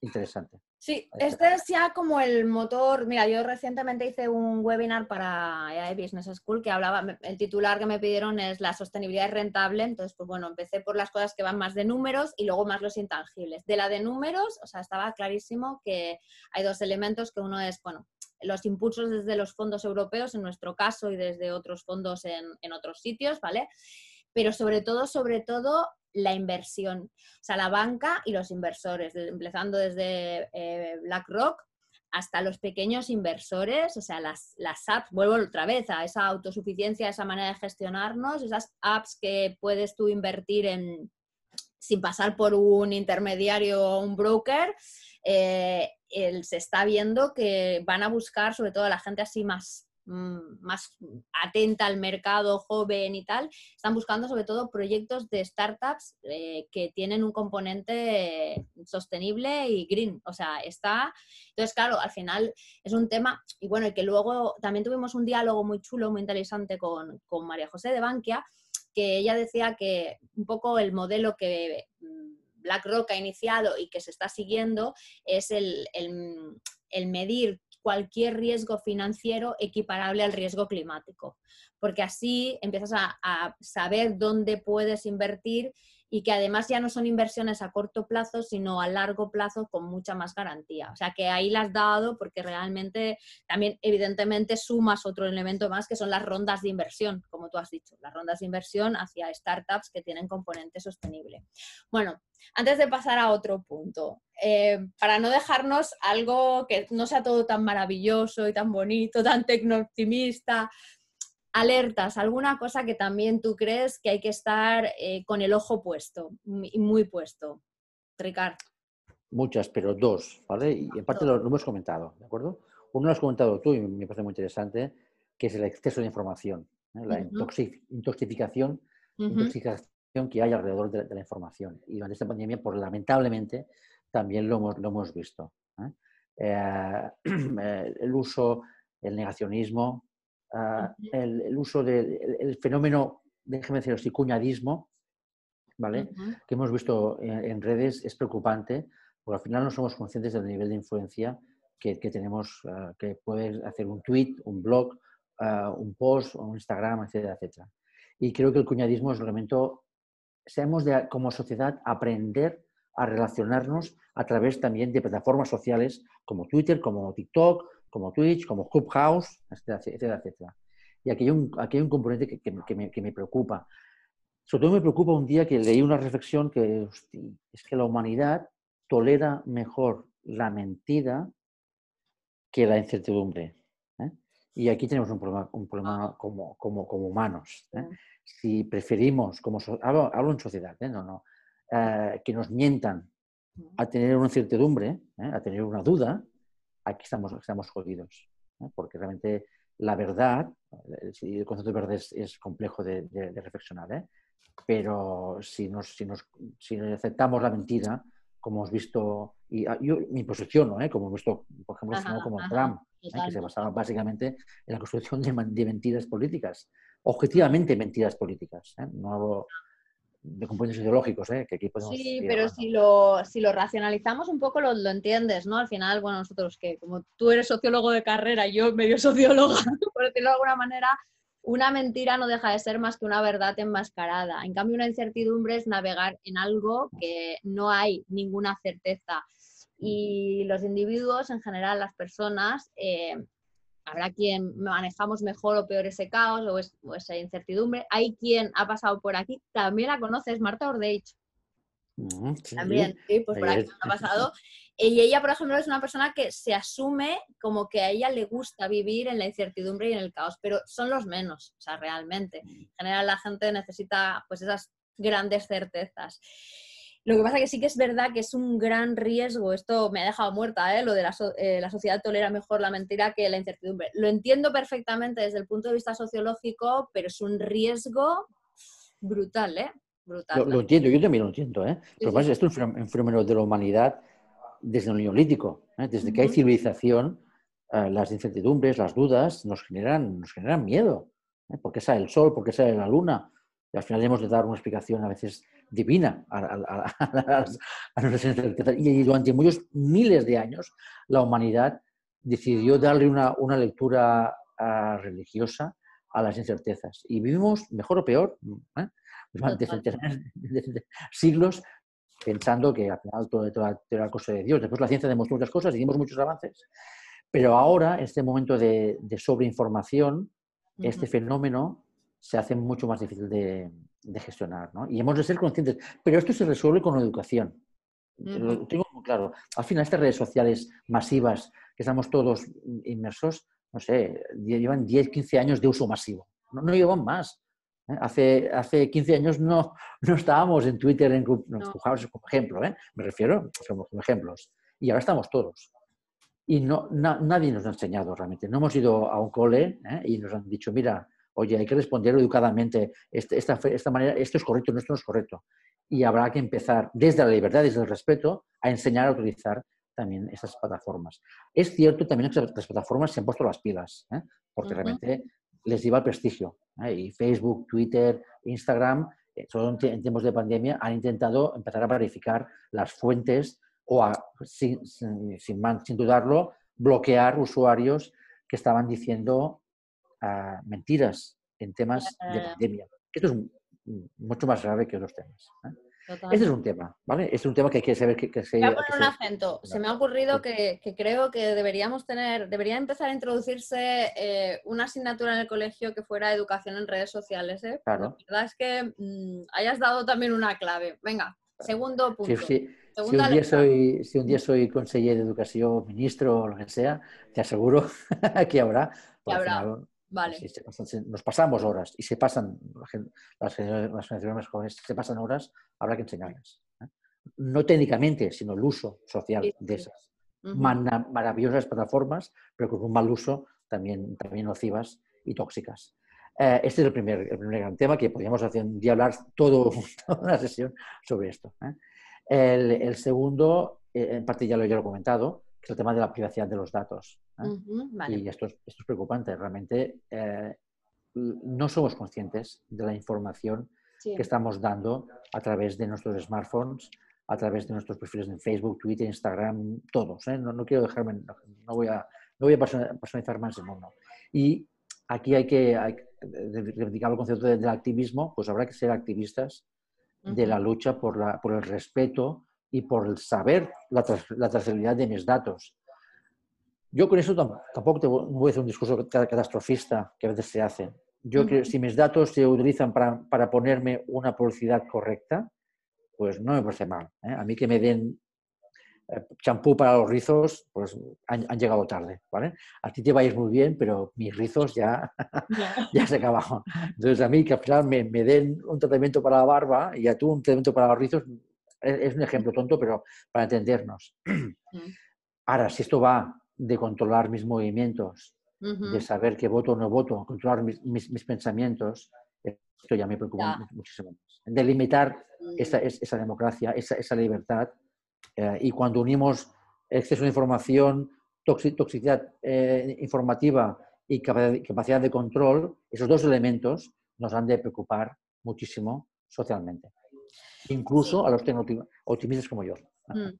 B: interesante.
A: Sí, este es ya como el motor. Mira, yo recientemente hice un webinar para AI Business School que hablaba, el titular que me pidieron es la sostenibilidad es rentable. Entonces, pues bueno, empecé por las cosas que van más de números y luego más los intangibles. De la de números, o sea, estaba clarísimo que hay dos elementos, que uno es, bueno, los impulsos desde los fondos europeos, en nuestro caso, y desde otros fondos en, en otros sitios, ¿vale? pero sobre todo, sobre todo, la inversión, o sea, la banca y los inversores, empezando desde eh, BlackRock hasta los pequeños inversores, o sea, las, las apps, vuelvo otra vez a esa autosuficiencia, esa manera de gestionarnos, esas apps que puedes tú invertir en sin pasar por un intermediario o un broker, eh, se está viendo que van a buscar sobre todo a la gente así más más atenta al mercado joven y tal, están buscando sobre todo proyectos de startups eh, que tienen un componente sostenible y green. O sea, está. Entonces, claro, al final es un tema, y bueno, y que luego también tuvimos un diálogo muy chulo, muy interesante con, María José de Bankia, que ella decía que un poco el modelo que mm, BlackRock ha iniciado y que se está siguiendo es el, el medir cualquier riesgo financiero equiparable al riesgo climático, porque así empiezas a, saber dónde puedes invertir y que además ya no son inversiones a corto plazo, sino a largo plazo con mucha más garantía. O sea que ahí las has dado porque realmente también evidentemente sumas otro elemento más que son las rondas de inversión, como tú has dicho, las rondas de inversión hacia startups que tienen componente sostenible. Bueno, antes de pasar a otro punto, eh, para no dejarnos algo que no sea todo tan maravilloso y tan bonito, tan tecno-optimista, alertas, alguna cosa que también tú crees que hay que estar eh, con el ojo puesto, muy, muy puesto. Ricard.
B: Muchas, pero dos, ¿vale? Y en parte lo, hemos comentado, ¿de acuerdo? Uno lo has comentado tú y me parece muy interesante, que es el exceso de información, ¿eh? la intoxicación, intoxicación que hay alrededor de, la información. Y durante esta pandemia, pues lamentablemente, también lo hemos, lo hemos visto. ¿eh? el uso, el negacionismo, Ah, el, uso del fenómeno, déjeme decir así, cuñadismo, ¿vale? Que hemos visto en, redes es preocupante, porque al final no somos conscientes del nivel de influencia que, tenemos, ah, que puedes hacer un tweet, un blog, ah, un post, un Instagram, etcétera, etcétera. Y creo que el cuñadismo es un elemento, seamos de, como sociedad aprender a relacionarnos a través también de plataformas sociales como Twitter, como TikTok, como Twitch, como Clubhouse, etcétera, etcétera. Y aquí hay un, aquí hay un componente que, me, que, me, preocupa. Sobre todo me preocupa un día que leí una reflexión que es que la humanidad tolera mejor la mentira que la incertidumbre. ¿eh? Y aquí tenemos un problema, un problema como, como, como humanos. ¿eh? Si preferimos, como hablo, en sociedad, ¿eh? no, no, que nos mientan a tener una incertidumbre, a tener una duda, aquí estamos, estamos jodidos. Porque realmente la verdad, el concepto de verdad es, complejo de, reflexionar, ¿eh? pero si, nos, si, nos, si aceptamos la mentira, como hemos visto, y ah, yo mi posición, ¿eh? como hemos visto, por ejemplo, como Trump, ¿eh? que se basaba básicamente en la construcción de, mentiras políticas, objetivamente mentiras políticas. ¿eh? No hablo, de componentes ideológicos, ¿eh? que aquí podemos...
A: Sí, pero si lo, si lo racionalizamos un poco lo, lo, entiendes, ¿no? Al final, bueno, nosotros que como tú eres sociólogo de carrera y yo medio socióloga, por decirlo de alguna manera, una mentira no deja de ser más que una verdad enmascarada. En cambio, una incertidumbre es navegar en algo que no hay ninguna certeza. Y los individuos, en general, las personas, eh, habrá quien manejamos mejor o peor ese caos o, esa incertidumbre. Hay quien ha pasado por aquí, también la conoces, Marta Ordeich. Mm, también, sí, pues por aquí ha pasado. Y ella, por ejemplo, es una persona que se asume como que a ella le gusta vivir en la incertidumbre y en el caos, pero son los menos, o sea, realmente. Mm. En general la gente necesita pues esas grandes certezas. Lo que pasa que sí que es verdad que es un gran riesgo, esto me ha dejado muerta, ¿eh? lo de la, eh, la, sociedad tolera mejor la mentira que la incertidumbre. Lo entiendo perfectamente desde el punto de vista sociológico, pero es un riesgo brutal, ¿eh? Brutal.
B: Lo, entiendo, yo también lo entiendo, ¿eh? Pero sí, esto es un fenómeno de la humanidad desde el neolítico, ¿eh? desde que hay civilización, eh, las incertidumbres, las dudas nos generan, nos generan miedo. ¿eh? ¿Por qué sale el sol? ¿Por qué sale la luna? Y al final hemos de dar una explicación a veces divina a, a, nuestras incertezas. Y durante muchos miles de años la humanidad decidió darle una, una lectura ah, religiosa a las incertezas. Y vivimos, mejor o peor, ¿eh? durante siglos pensando que al final todo, era la cosa de Dios. Después la ciencia demostró muchas cosas, hicimos muchos avances. Pero ahora, este momento de, de sobreinformación, este fenómeno se hace mucho más difícil de, de gestionar. ¿no? Y hemos de ser conscientes. Pero esto se resuelve con educación. Lo tengo muy claro. Al final, estas redes sociales masivas, que estamos todos inmersos, no sé, llevan 10, 15 años de uso masivo. No, no llevan más. ¿eh? Hace, hace 15 años no, no estábamos en Twitter, en nos no. como ejemplo, ¿eh? me refiero, como, ejemplos. Y ahora estamos todos. Y no, nadie nos ha enseñado realmente. No hemos ido a un cole ¿eh? y nos han dicho, mira, oye, hay que responder educadamente, este, esta, esta manera, esto es correcto, esto no es correcto. Y habrá que empezar desde la libertad, desde el respeto, a enseñar a utilizar también estas plataformas. Es cierto también que las plataformas se han puesto las pilas, ¿eh? porque realmente les lleva el prestigio. ¿eh? Y Facebook, Twitter, Instagram, eh, en tiempos de pandemia, han intentado empezar a verificar las fuentes o, sin, sin, sin dudarlo, bloquear usuarios que estaban diciendo mentiras en temas de pandemia. Esto es mucho más grave que otros temas. ¿eh? Este es un tema, ¿vale? Este es un tema que hay que saber que, se...
A: Voy a poner un acento. Se me ha ocurrido que, creo que deberíamos tener, debería empezar a introducirse eh, una asignatura en el colegio que fuera educación en redes sociales, ¿eh?
B: Claro.
A: La verdad es que mm, hayas dado también una clave. Venga, segundo punto.
B: si, un día soy, si un día soy consejero de educación, ministro o lo que sea, te aseguro que habrá.
A: Que habrá. Vale.
B: nos pasamos horas y se pasan, las generaciones más jóvenes se pasan horas, habrá que enseñarles. ¿eh? No técnicamente, sino el uso social de esas maravillosas plataformas, pero con un mal uso también, también nocivas y tóxicas. Eh, este es el primer, el primer gran tema que podríamos hacer un día hablar todo, toda una sesión sobre esto. ¿eh? El, el, segundo, en parte ya lo, ya lo he comentado, que es el tema de la privacidad de los datos. Y esto es, esto es, preocupante. Realmente eh, no somos conscientes de la información que estamos dando a través de nuestros smartphones, a través de nuestros perfiles en Facebook, Twitter, Instagram, todos. ¿eh? No, no, quiero dejarme, no, voy a, no voy a personalizar más el mundo. Y aquí hay que, hay, reivindicar el concepto del activismo, pues habrá que ser activistas de la lucha por, la, por el respeto y por el saber la, la trazabilidad de mis datos. Yo con eso tampoco te voy a hacer un discurso catastrofista que a veces se hace. Yo creo que si mis datos se utilizan para, para, ponerme una publicidad correcta, pues no me parece mal. ¿eh? A mí que me den eh, champú para los rizos, pues han, llegado tarde, ¿vale? A ti te va a ir muy bien, pero mis rizos ya, ya se acabaron. Entonces a mí que al final me, me, den un tratamiento para la barba y a tú un tratamiento para los rizos, es, un ejemplo tonto, pero para entendernos. Ahora, si esto va de controlar mis movimientos, de saber qué voto o no voto, controlar mis, mis, pensamientos, esto ya me preocupa muchísimo más. De limitar esa, mm. esa democracia, esa, esa libertad, eh, y cuando unimos exceso de información, toxicidad eh, informativa y capacidad de control, esos dos elementos nos han de preocupar muchísimo socialmente incluso a los optimistas como yo.
A: Mm.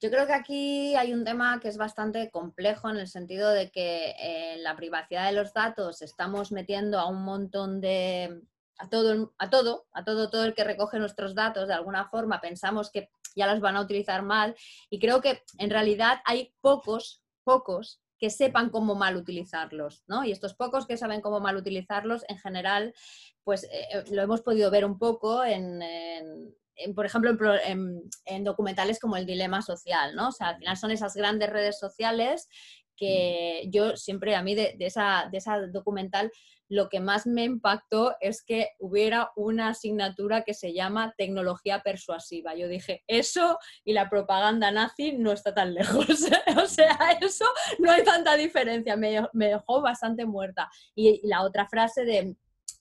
A: Yo creo que aquí hay un tema que es bastante complejo en el sentido de que en la privacidad de los datos estamos metiendo a un montón de a todo, a todo, a todo, todo el que recoge nuestros datos de alguna forma pensamos que ya los van a utilizar mal y creo que en realidad hay pocos, pocos que sepan cómo mal utilizarlos, ¿no? Y estos pocos que saben cómo mal utilizarlos, en general, pues eh, eh, lo hemos podido ver un poco en, por ejemplo, en, documentales como El Dilema Social, ¿no? O sea, al final son esas grandes redes sociales que yo siempre, a mí de, esa, de esa documental, lo que más me impactó es que hubiera una asignatura que se llama tecnología persuasiva. Yo dije, eso y la propaganda nazi no está tan lejos. o sea, eso no hay tanta diferencia. Me, dejó bastante muerta. y la otra frase de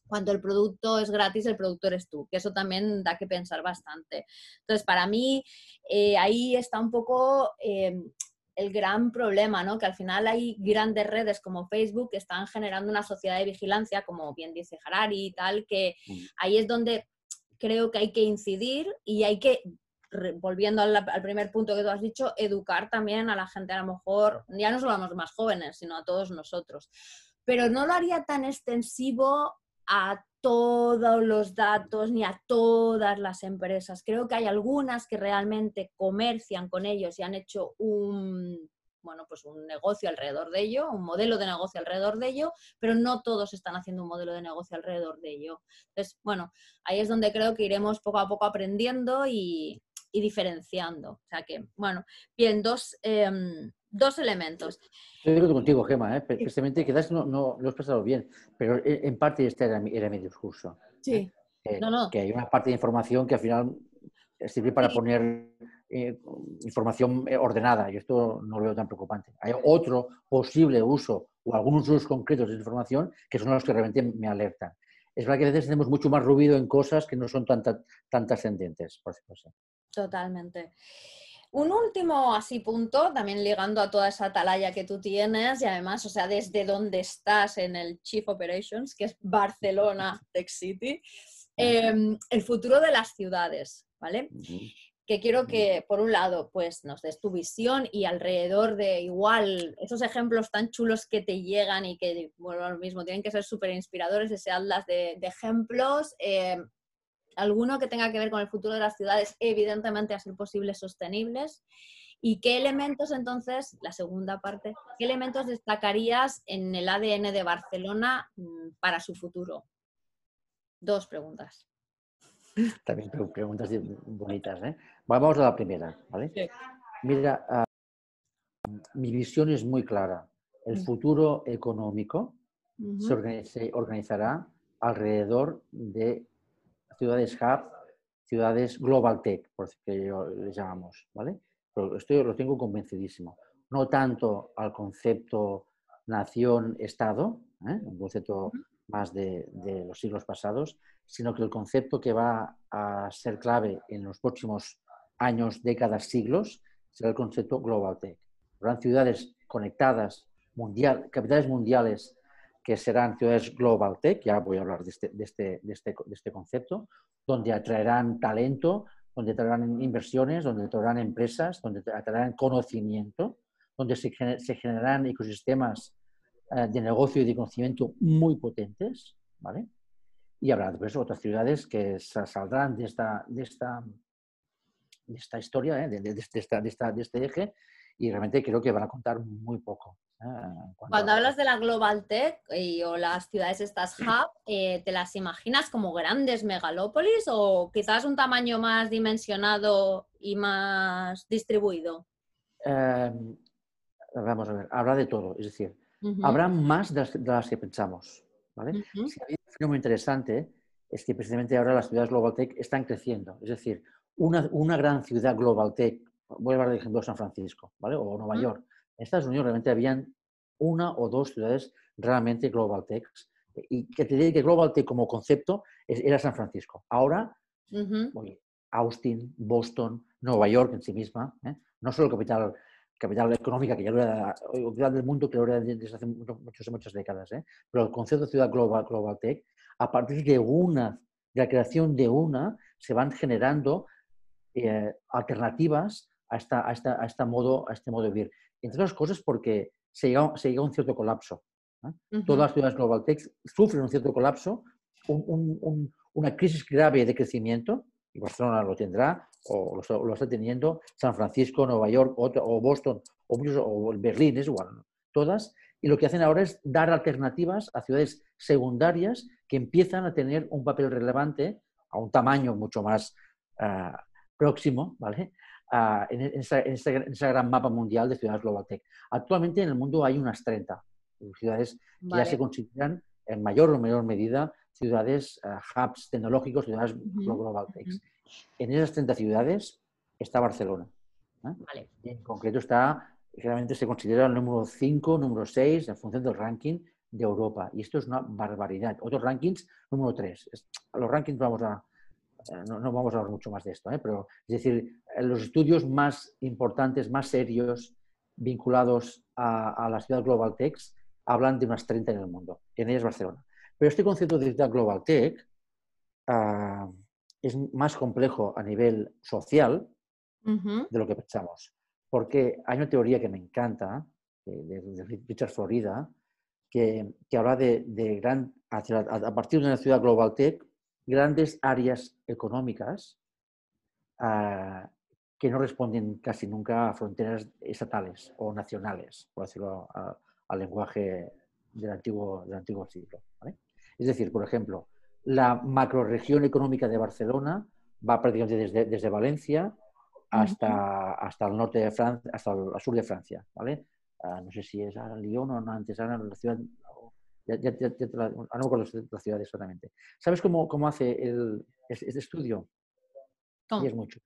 A: cuando el producto es gratis, el producto eres tú, que eso también da que pensar bastante. Entonces, para mí, eh, ahí está un poco eh, el gran problema, ¿no? Que al final hay grandes redes como Facebook que están generando una sociedad de vigilancia, como bien dice Harari y tal, que mm. ahí es donde creo que hay que incidir y hay que volviendo al, al, primer punto que tú has dicho, educar también a la gente, a lo mejor, ya no solo a los más jóvenes, sino a todos nosotros. Pero no lo haría tan extensivo a todos los datos ni a todas las empresas. Creo que hay algunas que realmente comercian con ellos y han hecho un, bueno, pues un negocio alrededor de ello, un modelo de negocio alrededor de ello, pero no todos están haciendo un modelo de negocio alrededor de ello. Entonces, bueno, ahí es donde creo que iremos poco a poco aprendiendo y, diferenciando. O sea que, bueno, bien, dos, em, dos elementos.
B: Estoy de acuerdo contigo, Gema, ¿eh? precisamente quizás no, no lo he expresado bien, pero e, en parte este era mi, era mi discurso.
A: Sí.
B: ¿eh? Que hay una parte de información que al final sirve para poner eh, información eh, ordenada y esto no lo veo tan preocupante. Hay otro posible uso o algunos usos concretos de información que son los que realmente me alertan. Es verdad que a veces tenemos mucho más ruido en cosas que no son tan, tan trascendentes, por supuesto.
A: Totalmente. Un último así punto, también ligando a toda esa atalaya que tú tienes y además, o sea, desde donde estás en el Chief Operations, que es Barcelona Tech City, em, el futuro de las ciudades, ¿vale? Que quiero que, por un lado, pues nos des tu visión y alrededor de igual esos ejemplos tan chulos que te llegan y que, bueno, lo mismo, tienen que ser súper inspiradores, ese atlas de, de ejemplos. Em, alguno que tenga que ver con el futuro de las ciudades, evidentemente a ser posibles sostenibles. ¿Y qué elementos entonces, la segunda parte, qué elementos destacarías en el ADN de Barcelona mm, para su futuro? Dos preguntas.
B: También preguntas bonitas. ¿eh? Vamos a la primera. ¿vale? Mira, ah, mi visión es muy clara. El mm. futuro económico se organizará alrededor de ciudades hub, ciudades global tech, por que les llamamos, ¿vale? Pero esto lo tengo convencidísimo. No tanto al concepto nación-estado, ¿eh? un concepto más de, de, los siglos pasados, sino que el concepto que va a ser clave en los próximos años, décadas, siglos, será el concepto global tech. Habrán ciudades conectadas, mundial, capitales mundiales que serán ciudades Global Tech, ya voy a hablar de este, de este, de este, de este concepto, donde atraerán talento, donde atraerán inversiones, donde atraerán empresas, donde atraerán conocimiento, donde se, se generarán ecosistemas eh, de negocio y de conocimiento muy potentes, ¿vale? Y habrá después otras ciudades que saldrán de esta, de esta, de esta historia, ¿eh? de, de, esta, de, esta, de este eje, y realmente creo que van a contar muy poco.
A: Ah, Cuando hablas de la Global Tech y, o las ciudades estas hub, eh, ¿te las imaginas como grandes megalópolis o quizás un tamaño más dimensionado y más distribuido?
B: Em, vamos a ver, habrá de todo, es decir, habrá más de las, que pensamos. ¿vale? un fenómeno interesante es que precisamente ahora las ciudades Global Tech están creciendo, es decir, una, una gran ciudad Global Tech, voy a hablar de ejemplo San Francisco, ¿vale? o Nueva York, en Estados Unidos realmente habían una o dos ciudades realmente Global Tech. Y que te diga que Global Tech como concepto era San Francisco. Ahora, Austin, Boston, Nueva York en sí misma, ¿eh? no solo capital, capital económica, que ya lo era, ciudad del mundo que lo era desde hace muchas, muchas décadas, ¿eh? pero el concepto de ciudad global, global Tech, a partir de una, de la creación de una, se van generando eh, alternativas a, esta, a, esta, a, esta modo, a este modo de vivir entre otras cosas porque se llega, se llega a un cierto colapso. Todas las ciudades Global Tech sufren un cierto colapso, una crisis grave de crecimiento, y Barcelona lo tendrá, o lo, está teniendo, San Francisco, Nueva York, o, Boston, o, o Berlín, es igual, todas, y lo que hacen ahora es dar alternativas a ciudades secundarias que empiezan a tener un papel relevante a un tamaño mucho más ah, próximo, ¿vale? En, esa, gran mapa mundial de ciudades Global Tech. Actualmente en el mundo hay unas 30 ciudades que ya se consideran en mayor o menor medida ciudades eh, hubs tecnológicos, ciudades Global Tech. En esas 30 ciudades está Barcelona. ¿eh? En concreto está, generalmente se considera el número 5, número 6 en función del ranking de Europa. Y esto es una barbaridad. Otros rankings, número 3. Los rankings vamos a, eh, no, vamos a hablar mucho más de esto, ¿eh? pero es decir, los estudios más importantes, más serios, vinculados a, la ciudad Global Tech, hablan de unas 30 en el mundo, en ellas Barcelona. Pero este concepto de ciudad Global Tech ah, es más complejo a nivel social de lo que pensamos, porque hay una teoría que me encanta, de, Richard Florida, que, habla de, gran, a partir de una ciudad Global Tech, grandes áreas económicas ah, que no responden casi nunca a fronteras estatales o nacionales, por decirlo al lenguaje del antiguo, del antiguo siglo. Es decir, por ejemplo, la macroregión económica de Barcelona va prácticamente desde, Valencia hasta, hasta el norte de Francia, hasta el sur de Francia. ¿vale? Ah, no sé si es a Lyon o no, antes era la ciudad ya, ya, ya la, no me acuerdo la ciudad exactamente. ¿Sabes cómo, cómo hace el, este estudio? Y es mucho.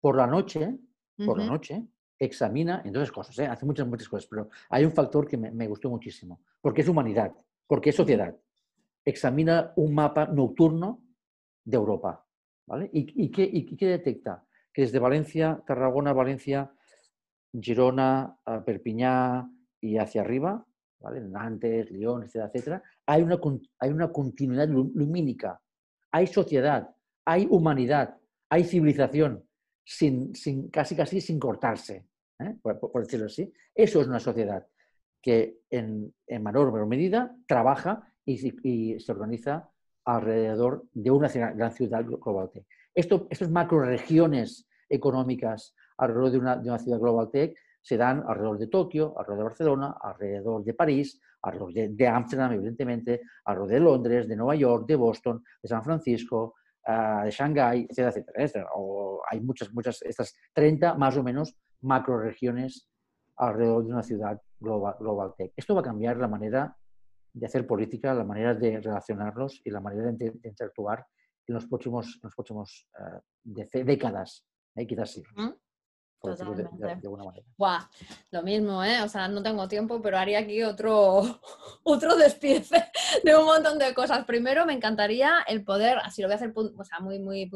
B: Por la noche, por la noche, examina, entonces cosas, ¿eh? hace muchas, muchas cosas, pero hay un factor que me, me, gustó muchísimo, porque es humanidad, porque es sociedad. Examina un mapa nocturno de Europa, ¿vale? ¿Y, y, qué, y qué, detecta? Que desde Valencia, Tarragona, Valencia, Girona, Perpiñá y hacia arriba, Nantes, Lyon, etcétera, etcétera, hay una, hay una continuidad lumínica, hay sociedad, hay humanidad, hay civilización, sin, sin, casi casi sin cortarse, ¿eh? por, decirlo así. Eso es una sociedad que en, en menor o menor medida trabaja y, se organiza alrededor de una gran ciudad global tech. Esto, estas macroregiones económicas alrededor de una, de una ciudad global tech se dan alrededor de Tokio, alrededor de Barcelona, alrededor de París, alrededor de Ámsterdam, evidentemente, alrededor de Londres, de Nueva York, de Boston, de San Francisco, ah, de Shanghái, etcétera, etcétera, O hay muchas, muchas, estas 30 más o menos macroregiones alrededor de una ciudad global, global tech. Esto va a cambiar la manera de hacer política, la manera de relacionarnos y la manera de, interactuar en los próximos, los próximos uh, décadas, ¿eh? quizás sí.
A: Totalmente. lo mismo, ¿eh? O sea, no tengo tiempo, pero haría aquí otro, otro despiece de un montón de cosas. Primero, me encantaría el poder, así lo voy a hacer, o sea, muy, muy...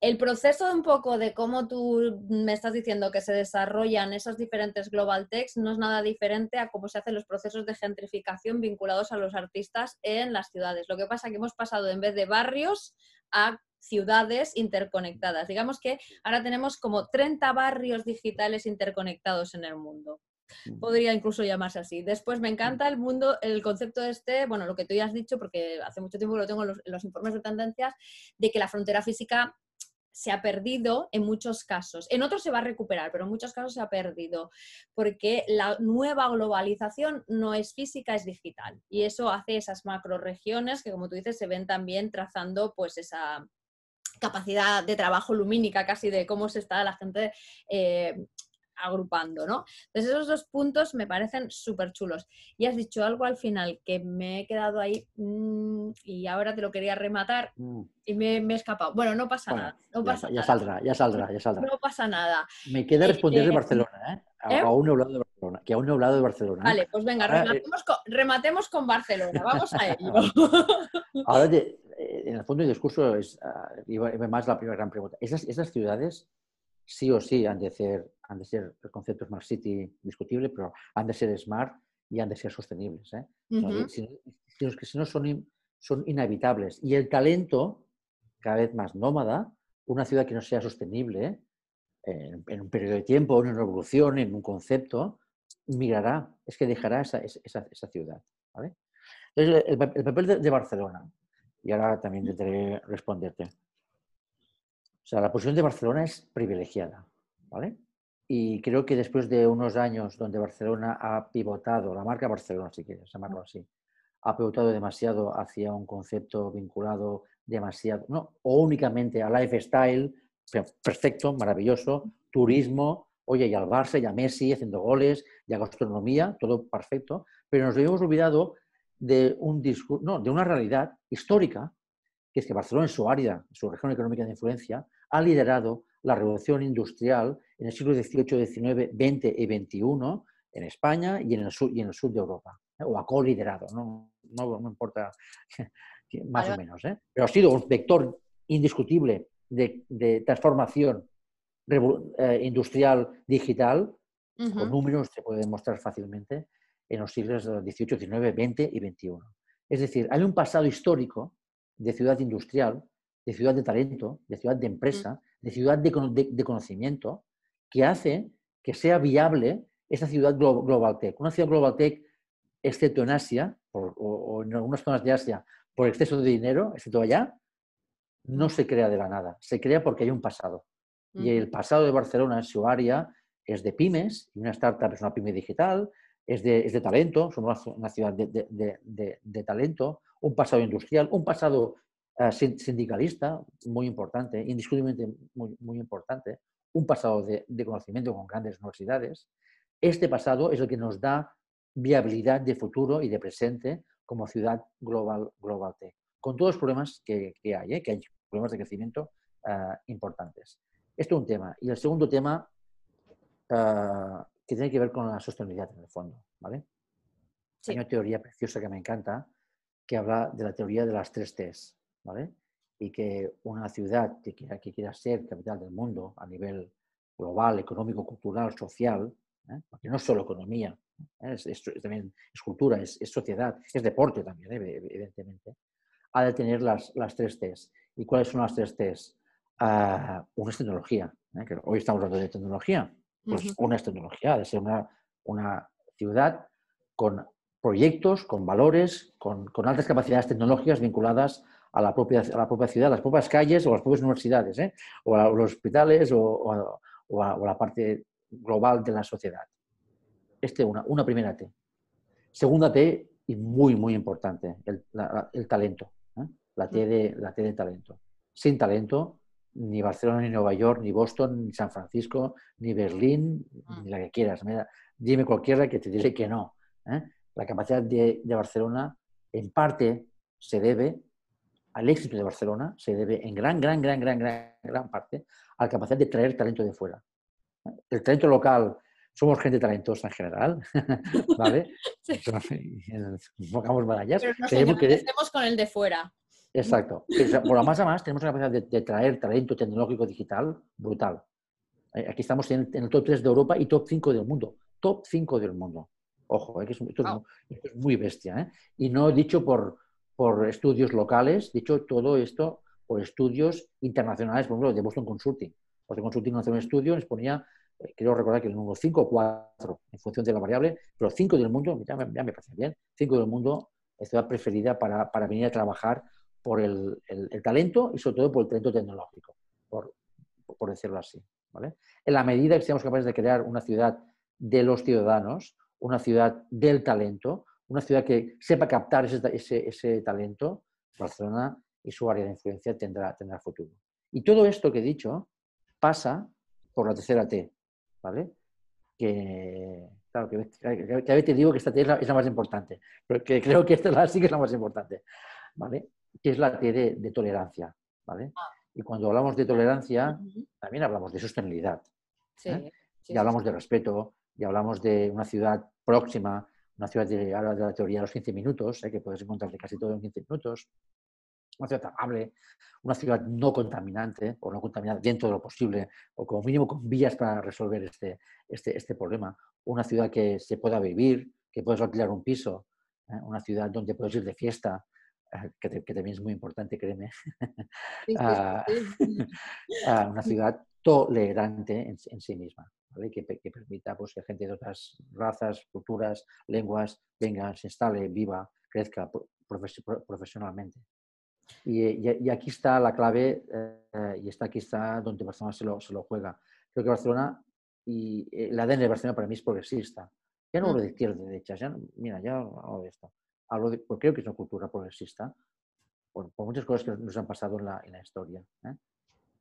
A: El proceso un poco de cómo tú me estás diciendo que se desarrollan esos diferentes global techs no es nada diferente a cómo se hacen los procesos de gentrificación vinculados a los artistas en las ciudades. Lo que pasa es que hemos pasado en vez de barrios a ciudades interconectadas. Digamos que ahora tenemos como 30 barrios digitales interconectados en el mundo. Mm. Podría incluso llamarse así. Después me encanta el mundo, el concepto de este, bueno, lo que tú ya has dicho, porque hace mucho tiempo lo tengo en los, informes de tendencias, de que la frontera física se ha perdido en muchos casos. En otros se va a recuperar, pero en muchos casos se ha perdido, porque la nueva globalización no es física, es digital. Y eso hace esas macroregiones que, como tú dices, se ven también trazando pues esa, capacidad de trabajo lumínica casi de cómo se está la gente eh, agrupando, ¿no? Entonces esos dos puntos me parecen súper chulos. Y has dicho algo al final que me he quedado ahí mm, y ahora te lo quería rematar mm. y me, he escapado. Bueno, no pasa nada. No
B: ya,
A: pasa
B: ya saldrá, ya saldrá, ya saldrá.
A: No pasa nada.
B: Me queda responder de eh, Barcelona, ¿eh? ¿eh? Aún he hablado de Barcelona, que aún no he hablado de Barcelona.
A: Vale, pues venga, rematemos, con, Barcelona, vamos a ello.
B: ahora, en el fondo del discurso es uh, más la primera gran pregunta. Esas, esas ciudades sí o sí han de ser, han de ser el concepto Smart City discutible, pero han de ser smart y han de ser sostenibles. ¿eh? si, que si no son, son inhabitables. Y el talento, cada vez más nómada, una ciudad que no sea sostenible en, un periodo de tiempo, en una revolución, en un concepto, migrará, es que dejará esa, esa, esa ciudad. ¿vale? Entonces, el, papel de, de Barcelona, y ahora también intentaré responderte. O sea, la posición de Barcelona es privilegiada, ¿vale? Y creo que después de unos años donde Barcelona ha pivotado, la marca Barcelona, si quieres llamarlo así, ha pivotado demasiado hacia un concepto vinculado demasiado, no, o únicamente a lifestyle, perfecto, maravilloso, turismo, oye, y al Barça, y a Messi haciendo goles, y a gastronomía, todo perfecto, pero nos habíamos olvidado de, un no, de una realidad histórica, que es que Barcelona en su área, en su región económica de influencia, ha liderado la revolución industrial en el siglo XVIII, XIX, XX y XXI en España y en el sur, y en el sur de Europa, ¿eh? o ha co-liderado, no, no, importa más o menos, ¿eh? pero ha sido un vector indiscutible de, transformación eh, industrial digital, con números se puede demostrar fácilmente, en los siglos XVIII, XIX, XX y XXI. Es decir, hay un pasado histórico de ciudad industrial, de ciudad de talento, de ciudad de empresa, de ciudad de, conocimiento, que hace que sea viable esa ciudad global tech. Una ciudad global tech, excepto en Asia o, en algunas zonas de Asia, por exceso de dinero, excepto allá, no se crea de la nada. Se crea porque hay un pasado. Y el pasado de Barcelona en su área es de pymes, y una startup es una pyme digital, es de, talento, somos una ciudad de, talento, un pasado industrial, un pasado eh, sindicalista muy importante, indiscutiblemente muy, muy importante, un pasado de, conocimiento con grandes universidades. Este pasado es el que nos da viabilidad de futuro y de presente como ciudad global, global tech, con todos los problemas que, hay, ¿eh? que hay problemas de crecimiento eh, importantes. Esto es un tema. Y el segundo tema que tiene que ver con la sostenibilidad en el fondo. ¿vale? Hay una teoría preciosa que me encanta que habla de la teoría de las tres T's. ¿vale? Y que una ciudad que quiera, que quiera ser capital del mundo a nivel global, económico, cultural, social, ¿eh? porque no es solo economía, ¿eh? es, también es cultura, es, sociedad, es deporte también, ¿eh? evidentemente, ha de tener las, las tres T's. ¿Y cuáles son las tres T's? Uh, una es tecnología, que hoy estamos hablando de tecnología, pues una es tecnología, ha de ser una, una ciudad con proyectos con valores, con, altas capacidades tecnológicas vinculadas a la, propia, a la propia ciudad, las propias calles o las propias universidades, ¿eh? o a los hospitales o, a, la parte global de la sociedad. Este una, una primera T. Segunda T, y muy, muy importante, el, talento. ¿eh? La, T de, la T de talento. Sin talento, ni Barcelona, ni Nueva York, ni Boston, ni San Francisco, ni Berlín, ni la que quieras. Dime cualquiera que te diré que no. ¿eh? La capacidad de, Barcelona, en parte, se debe al éxito de Barcelona, se debe en gran, gran, gran, gran, gran, gran parte a la capacidad de traer talento de fuera. ¿eh? El talento local, somos gente talentosa en general, ¿vale? Sí. Enfocamos
A: medallas. Pero nos que... con el de fuera.
B: Exacto. Por la más a más, tenemos la capacidad de, traer talento tecnológico digital brutal. Eh, aquí estamos en, el top 3 de Europa y top 5 del mundo. Top 5 del mundo. Ojo, eh, esto, es, muy bestia. ¿eh? Y no dicho por, por estudios locales, dicho todo esto por estudios internacionales, por ejemplo, de Boston Consulting. Boston Consulting hace un estudio, nos ponía, quiero recordar que el número 5 o 4, en función de la variable, pero 5 del mundo, ya me, me parece bien, 5 del mundo es ciudad preferida para, para venir a trabajar por el, talento y sobre todo por el talento tecnológico, por, por decirlo así. ¿vale? En la medida que seamos capaces de crear una ciudad de los ciudadanos, una ciudad del talento, una ciudad que sepa captar ese, ese, talento, Barcelona y su área de influencia tendrá, tendrá futuro. Y todo esto que he dicho pasa por la tercera T, ¿vale? Que, claro, que, a veces te digo que esta T es la, más importante, pero que creo que esta sí que es la más importante, ¿vale? Que es la T de, tolerancia. ¿vale? Ah. Y cuando hablamos de tolerancia, también hablamos de sostenibilidad. ¿eh? y hablamos de respeto, y hablamos de una ciudad próxima, una ciudad de, de la teoría de los 15 minutos, ¿eh? que puedes encontrarte casi todo en 15 minutos, una ciudad amable, una ciudad no contaminante o no contaminada dentro de lo posible, o como mínimo con vías para resolver este, este, este problema, una ciudad que se pueda vivir, que puedes alquilar un piso, ¿eh? una ciudad donde puedes ir de fiesta, que, también es muy importante, créeme, a, una ciudad tolerante en, sí misma, que, permita pues, que gente de otras razas, culturas, lenguas venga, se instale, viva, crezca profesionalmente. Y, aquí está la clave eh, y está aquí está donde Barcelona se lo, se lo juega. Creo que Barcelona y el ADN de Barcelona para mí es progresista. Ya no hablo de izquierda de derecha, ya, mira, ya hablo de esto hablo de, porque creo que es una cultura progresista, por, muchas cosas que nos han pasado en la, en la historia. ¿eh?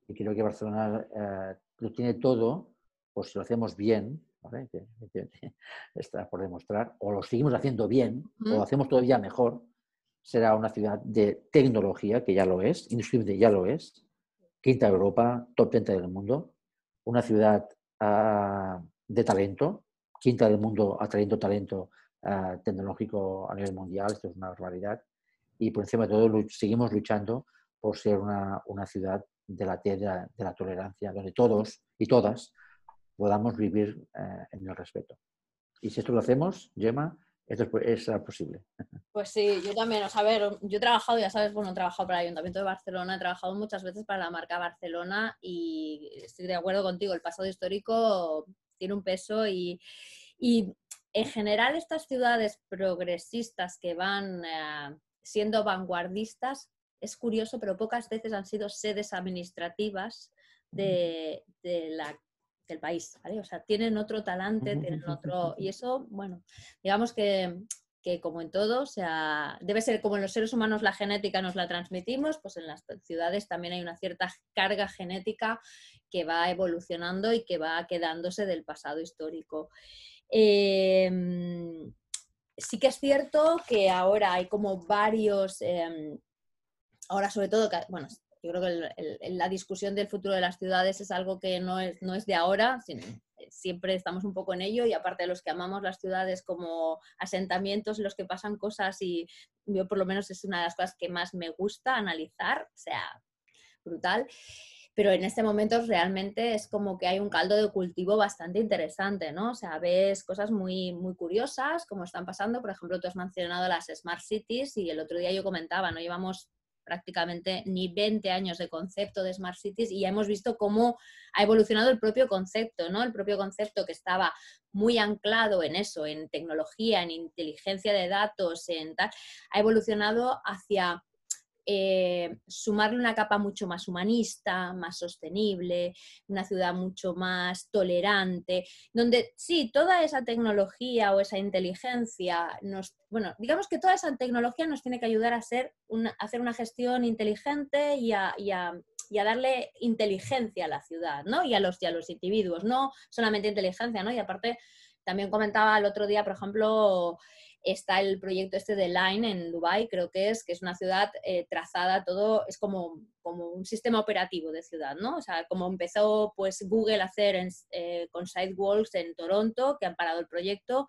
B: Y creo que Barcelona eh, lo tiene todo, pues si lo hacemos bien, ¿vale? está por demostrar, o lo seguimos haciendo bien, o lo hacemos todavía mejor, será una ciudad de tecnología, que ya lo es, industria ya lo es, quinta de Europa, top 30 del mundo, una ciudad ah, de talento, quinta del mundo atrayendo talento eh, tecnológico a nivel mundial, esto es una barbaridad, y por encima de todo seguimos luchando por ser una, una ciudad de la tierra de la tolerancia, donde todos y todas podamos vivir eh, en el respeto. Y si esto lo hacemos, Gemma, esto es, posible.
A: Pues sí, yo también, o sea, a ver, yo he trabajado, ya sabes, bueno, he trabajado para el Ayuntamiento de Barcelona, he trabajado muchas veces para la marca Barcelona y estoy de acuerdo contigo, el pasado histórico tiene un peso y, y en general estas ciudades progresistas que van eh, siendo vanguardistas, es curioso, pero pocas veces han sido sedes administrativas de, del país, O sea, tienen otro talante, tienen otro... Y eso, bueno, digamos que, como en todo, o sea, debe ser como en los seres humanos la genética nos la transmitimos, pues en las ciudades también hay una cierta carga genética que va evolucionando y que va quedándose del pasado histórico. Em, sí que es cierto que ahora hay como varios, em, ahora sobre todo, bueno, yo creo que la discusión del futuro de las ciudades es algo que no es, no es de ahora, siempre estamos un poco en ello y aparte de los que amamos las ciudades como asentamientos en los que pasan cosas y yo por lo menos es una de las cosas que más me gusta analizar, o sea, brutal pero en este momento realmente es como que hay un caldo de cultivo bastante interesante, ¿no? O sea, ves cosas muy, muy curiosas como están pasando, por ejemplo, tú has mencionado las Smart Cities y el otro día yo comentaba, ¿no? Llevamos prácticamente ni 20 años de concepto de Smart Cities y ya hemos visto cómo ha evolucionado el propio concepto, ¿no? El propio concepto que estaba muy anclado en eso, en tecnología, en inteligencia de datos, en tal, ha evolucionado hacia eh, sumarle una capa mucho más humanista, más sostenible, una ciudad mucho más tolerante, donde sí, toda esa tecnología o esa inteligencia nos, bueno, digamos que toda esa tecnología nos tiene que ayudar a, hacer una gestión inteligente y a, darle inteligencia a la ciudad, ¿no? Y a los, y a los individuos, no solamente inteligencia, ¿no? Y aparte, también comentaba el otro día, por ejemplo, está el proyecto este de Line en Dubai, creo que es, que es una ciudad eh, trazada, todo es como, como un sistema operativo de ciudad, ¿no? O sea, como empezó pues Google a hacer eh, con Sidewalks en Toronto, que han parado el proyecto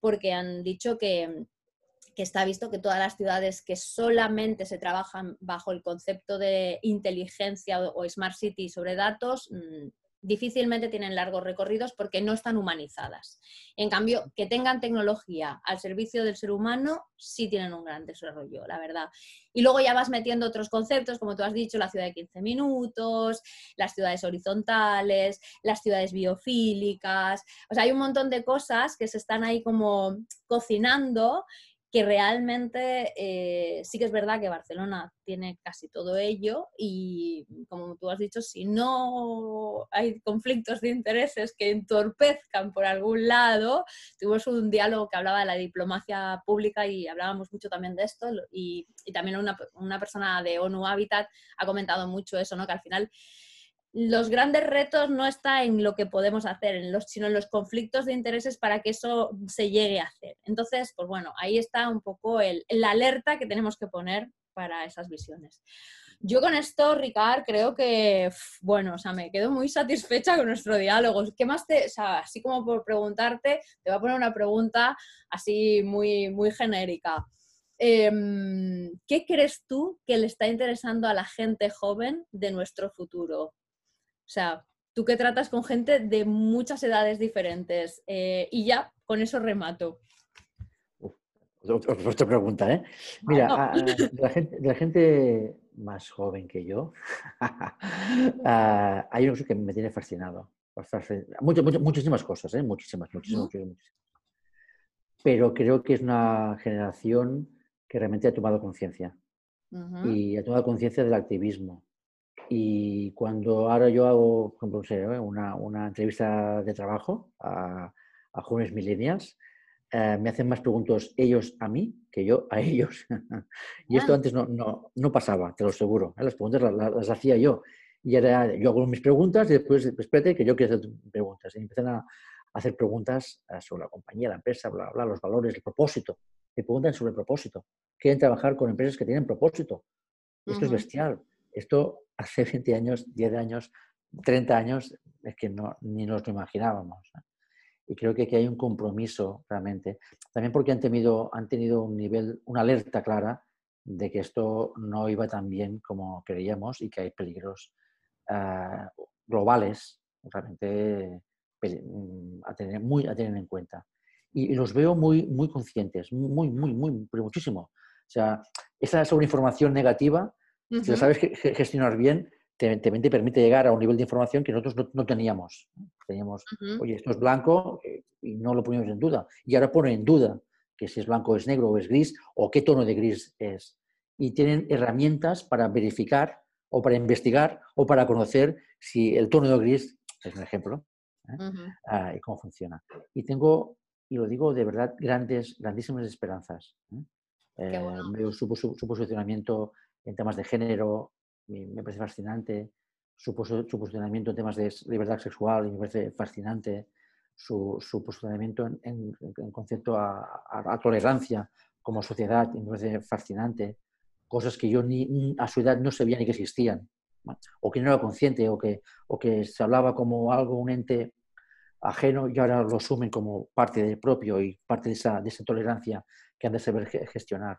A: porque han dicho que, que está visto que todas las ciudades que solamente se trabajan bajo el concepto de inteligencia o, smart city sobre datos, mm, difícilmente tienen largos recorridos porque no están humanizadas. En cambio, que tengan tecnología al servicio del ser humano, sí tienen un gran desarrollo, la verdad. Y luego ya vas metiendo otros conceptos, como tú has dicho, la ciudad de 15 minutos, las ciudades horizontales, las ciudades biofílicas. O sea, hay un montón de cosas que se están ahí como cocinando que realmente eh, sí que es verdad que Barcelona tiene casi todo ello y como tú has dicho, si no hay conflictos de intereses que entorpezcan por algún lado, tuvimos un diálogo que hablaba de la diplomacia pública y hablábamos mucho también de esto y, y también una, una persona de ONU Habitat ha comentado mucho eso, ¿no? que al final los grandes retos no están en lo que podemos hacer, en los, sino en los conflictos de intereses para que eso se llegue a hacer. Entonces, pues bueno, ahí está un poco el, la alerta que tenemos que poner para esas visiones. Yo con esto, Ricard, creo que, bueno, o sea, me quedo muy satisfecha con nuestro diálogo. ¿Qué más te, o sea, así como por preguntarte, te voy a poner una pregunta así muy, muy genérica. Em, ¿Qué crees tú que le está interesando a la gente joven de nuestro futuro? O sea, tú que tratas con gente de muchas edades diferentes. Eh, y ya, con eso remato.
B: otra pregunta, ¿eh? Mira, la, gente, más joven que yo, hay uno que me tiene fascinado. muchísimas cosas, ¿eh? Muchísimas, muchísimas, Pero creo que es una generación que realmente ha tomado conciencia. Y ha tomado conciencia del activismo y cuando ahora yo hago, por ejemplo, ¿eh? una, una, entrevista de trabajo a, a jóvenes millennials, eh, me hacen más preguntas ellos a mí que yo a ellos. y esto ah. antes no, no, no, pasaba, te lo aseguro. ¿eh? Las preguntas las, hacía yo. Y ahora yo hago mis preguntas y después, espérate, que yo quiero hacer preguntas. Y empiezan a hacer preguntas sobre la compañía, la empresa, bla, bla, los valores, el propósito. Me preguntan sobre el propósito. Quieren trabajar con empresas que tienen propósito. Esto es bestial. Esto hace 20 años, 10 años, 30 años, es que ni nos lo imaginábamos. Y creo que aquí hay un compromiso realmente. También porque han tenido, un nivel, una alerta clara de que esto no iba tan bien como creíamos y que hay peligros ah, globales realmente mm, a tener, muy, a tener en cuenta. Y, los veo muy, muy conscientes, muy, muy, muy, pero muchísimo. O sea, esa sobreinformación negativa si lo sabes gestionar bien, te, te, permite llegar a un nivel de información que nosotros no, teníamos. Teníamos, oye, esto es blanco eh, y no lo poníamos en duda. Y ahora pone en duda que si es blanco es negro o es gris o qué tono de gris es. Y tienen herramientas para verificar o para investigar o para conocer si el tono de gris, es un ejemplo, ¿eh? ah, y cómo funciona. Y tengo, y lo digo de verdad, grandes, grandísimas esperanzas. ¿eh? veo su, posicionamiento en temas de género, me, parece fascinante, su, posicionamiento en temas de libertad sexual me parece fascinante, su, posicionamiento en, concepto a, tolerancia como sociedad me parece fascinante, cosas que yo ni, a su edad no sabía ni que existían, o que no era consciente, o que, o que se hablaba como algo, un ente ajeno y ahora lo asumen como parte del propio y parte de esa, de esa tolerancia que han de saber gestionar.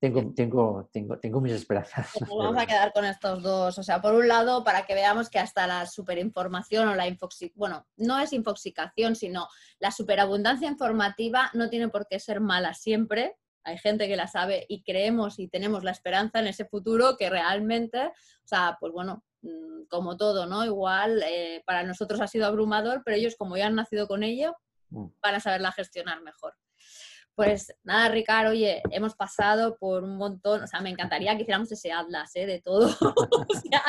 B: Tengo, tengo, tengo, tengo mis esperanzas.
A: vamos a quedar con estos dos. O sea, por un lado, para que veamos que hasta la superinformación o la infoxicación, bueno, no es infoxicación, sino la superabundancia informativa no tiene por qué ser mala siempre. hay gente que la sabe y creemos y tenemos la esperanza en ese futuro que realmente, o sea, pues bueno, mm, como todo, ¿no? Igual eh, para nosotros ha sido abrumador, pero ellos como ya han nacido con ello, mm. van a saberla gestionar mejor. Pues nada, Ricardo, oye, hemos pasado por un montón, o sea, me encantaría que hiciéramos ese atlas ¿eh? de todo. o sea,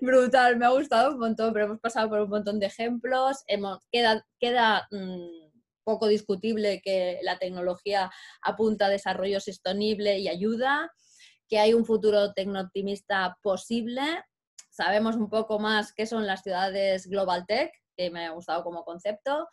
A: brutal, me ha gustado un montón, pero hemos pasado por un montón de ejemplos. Hemos, queda queda mm, poco discutible que la tecnología apunta a desarrollo sostenible y ayuda, que hay un futuro tecno-optimista posible. Sabemos un poco más qué son las ciudades Global Tech, que me ha gustado como concepto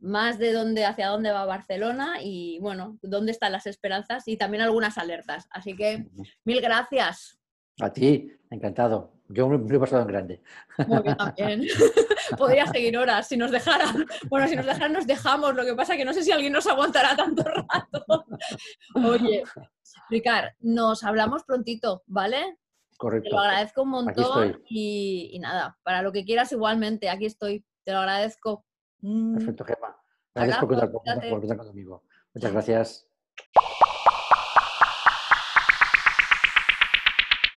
A: más de dónde, hacia dónde va Barcelona y, bueno, dónde están las esperanzas y también algunas alertas. Así que, mil gracias.
B: A ti, encantado. Yo me he pasado en grande.
A: Muy bien, también. Podría seguir horas si nos dejaran. Bueno, si nos dejaran, nos dejamos. Lo que pasa es que no sé si alguien nos aguantará tanto rato. Oye, Ricard, nos hablamos prontito, ¿vale?
B: Correcto.
A: Te lo agradezco un montón y, y nada, para lo que quieras igualmente, aquí estoy. Te lo agradezco.
B: Perfecto, Gemma. Gracias por contar, por, por contar conmigo. Muchas gracias.